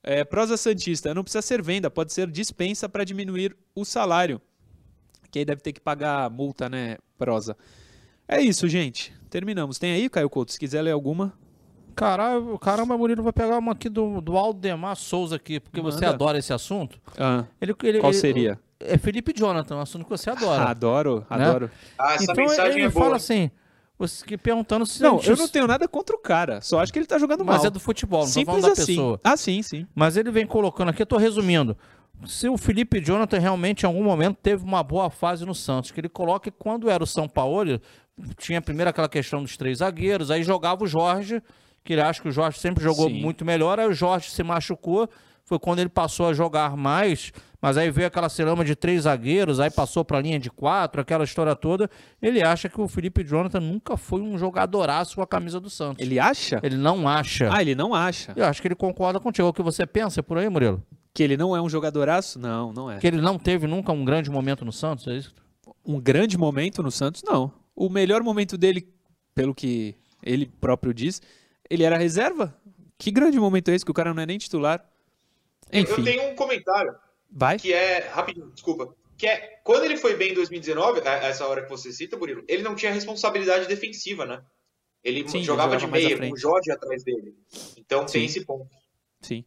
Speaker 1: É, prosa Santista, não precisa ser venda, pode ser dispensa para diminuir o salário. Que aí deve ter que pagar multa, né, prosa. É isso, gente. Terminamos. Tem aí, Caio Couto, se quiser ler alguma.
Speaker 3: Caralho, caramba, Murilo, vai pegar uma aqui do, do Aldemar Souza aqui, porque você
Speaker 1: Manda.
Speaker 3: adora esse assunto.
Speaker 1: Ah,
Speaker 3: Ele, ele-
Speaker 1: qual
Speaker 3: ele-
Speaker 1: seria?
Speaker 3: É Felipe Jonathan, um assunto que você adora.
Speaker 1: adoro,
Speaker 3: Né?
Speaker 1: adoro.
Speaker 2: Ah, essa
Speaker 3: então
Speaker 2: mensagem
Speaker 3: ele
Speaker 2: é boa.
Speaker 3: fala assim, você que perguntando se
Speaker 1: Não, eu não tenho nada contra o cara. Só acho que ele tá jogando
Speaker 3: mas
Speaker 1: mal.
Speaker 3: é do futebol, não tô
Speaker 1: Simples
Speaker 3: falando da
Speaker 1: assim.
Speaker 3: pessoa.
Speaker 1: Ah, sim, sim.
Speaker 3: Mas ele vem colocando aqui, eu tô resumindo. Se o Felipe Jonathan realmente em algum momento teve uma boa fase no Santos, que ele coloca que quando era o São Paulo, tinha primeiro aquela questão dos três zagueiros, aí jogava o Jorge, que ele acha que o Jorge sempre jogou
Speaker 1: Sim.
Speaker 3: muito melhor, aí o Jorge se machucou, foi quando ele passou a jogar mais, mas aí veio aquela cerama de três zagueiros, aí passou pra linha de quatro, aquela história toda. Ele acha que o Felipe Jonathan nunca foi um jogadoraço com a camisa do Santos.
Speaker 1: Ele acha?
Speaker 3: Ele não acha.
Speaker 1: Ah, ele não acha.
Speaker 3: Eu acho que ele concorda contigo. O que você pensa por aí, Murilo?
Speaker 1: Que ele não é um jogadoraço? Não, não é.
Speaker 3: Que ele não teve nunca um grande momento no Santos, é isso?
Speaker 1: um grande momento no Santos, não. O melhor momento dele, pelo que ele próprio diz, ele era reserva. Que grande momento é esse que o cara não é nem titular?
Speaker 2: Eu
Speaker 1: Enfim,
Speaker 2: tenho um comentário
Speaker 1: vai.
Speaker 2: que é. Rapidinho, desculpa. Que é. Quando ele foi bem em 2019, a- essa hora que você cita, Murilo, ele não tinha responsabilidade defensiva, né? Ele
Speaker 1: Sim,
Speaker 2: jogava
Speaker 1: jogava
Speaker 2: de meia, com o. Jorge atrás dele. Então
Speaker 1: Sim.
Speaker 2: tem esse ponto.
Speaker 1: Sim.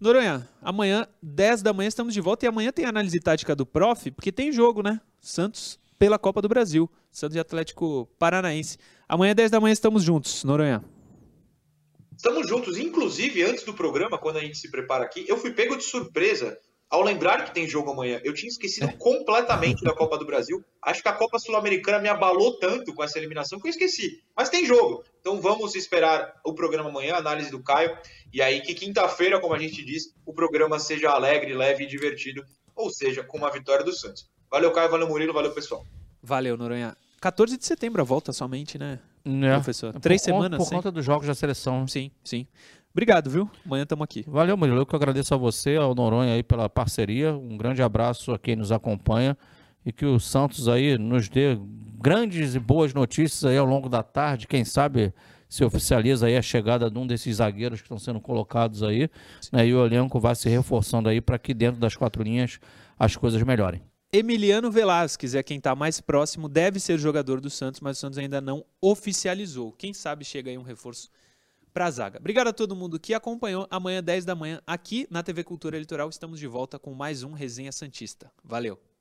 Speaker 1: Noronha, amanhã, 10 da manhã, estamos de volta. E amanhã tem análise tática do Prof, porque tem jogo, né? Santos pela Copa do Brasil. Santos e Atlético Paranaense. Amanhã, 10 da manhã, estamos juntos, Noronha.
Speaker 2: Estamos juntos. Inclusive, antes do programa, quando a gente se prepara aqui, eu fui pego de surpresa ao lembrar que tem jogo amanhã, eu tinha esquecido é. completamente da Copa do Brasil. Acho que a Copa Sul-Americana me abalou tanto com essa eliminação que eu esqueci. Mas tem jogo. Então vamos esperar o programa amanhã, análise do Caio. E aí que quinta-feira, como a gente diz, o programa seja alegre, leve e divertido. Ou seja, com uma vitória do Santos. Valeu, Caio. Valeu, Murilo. Valeu, pessoal.
Speaker 1: Valeu, Noronha. 14 de setembro a volta somente, né,
Speaker 3: é. professor?
Speaker 1: Três por semanas.
Speaker 3: Por conta dos jogos da seleção.
Speaker 1: Sim, sim. Obrigado, viu? Amanhã estamos aqui.
Speaker 3: Valeu, Murilo. Eu que agradeço a você, ao Noronha aí pela parceria. Um grande abraço a quem nos acompanha e que o Santos aí nos dê grandes e boas notícias aí ao longo da tarde. Quem sabe se oficializa aí a chegada de um desses zagueiros que estão sendo colocados aí, né? E o elenco vai se reforçando aí para que dentro das quatro linhas as coisas melhorem.
Speaker 1: Emiliano Velasquez é quem está mais próximo, deve ser jogador do Santos, mas o Santos ainda não oficializou. Quem sabe chega aí um reforço para a zaga. Obrigado a todo mundo que acompanhou. Amanhã, 10 da manhã, aqui na TV Cultura Litoral, estamos de volta com mais um Resenha Santista. Valeu!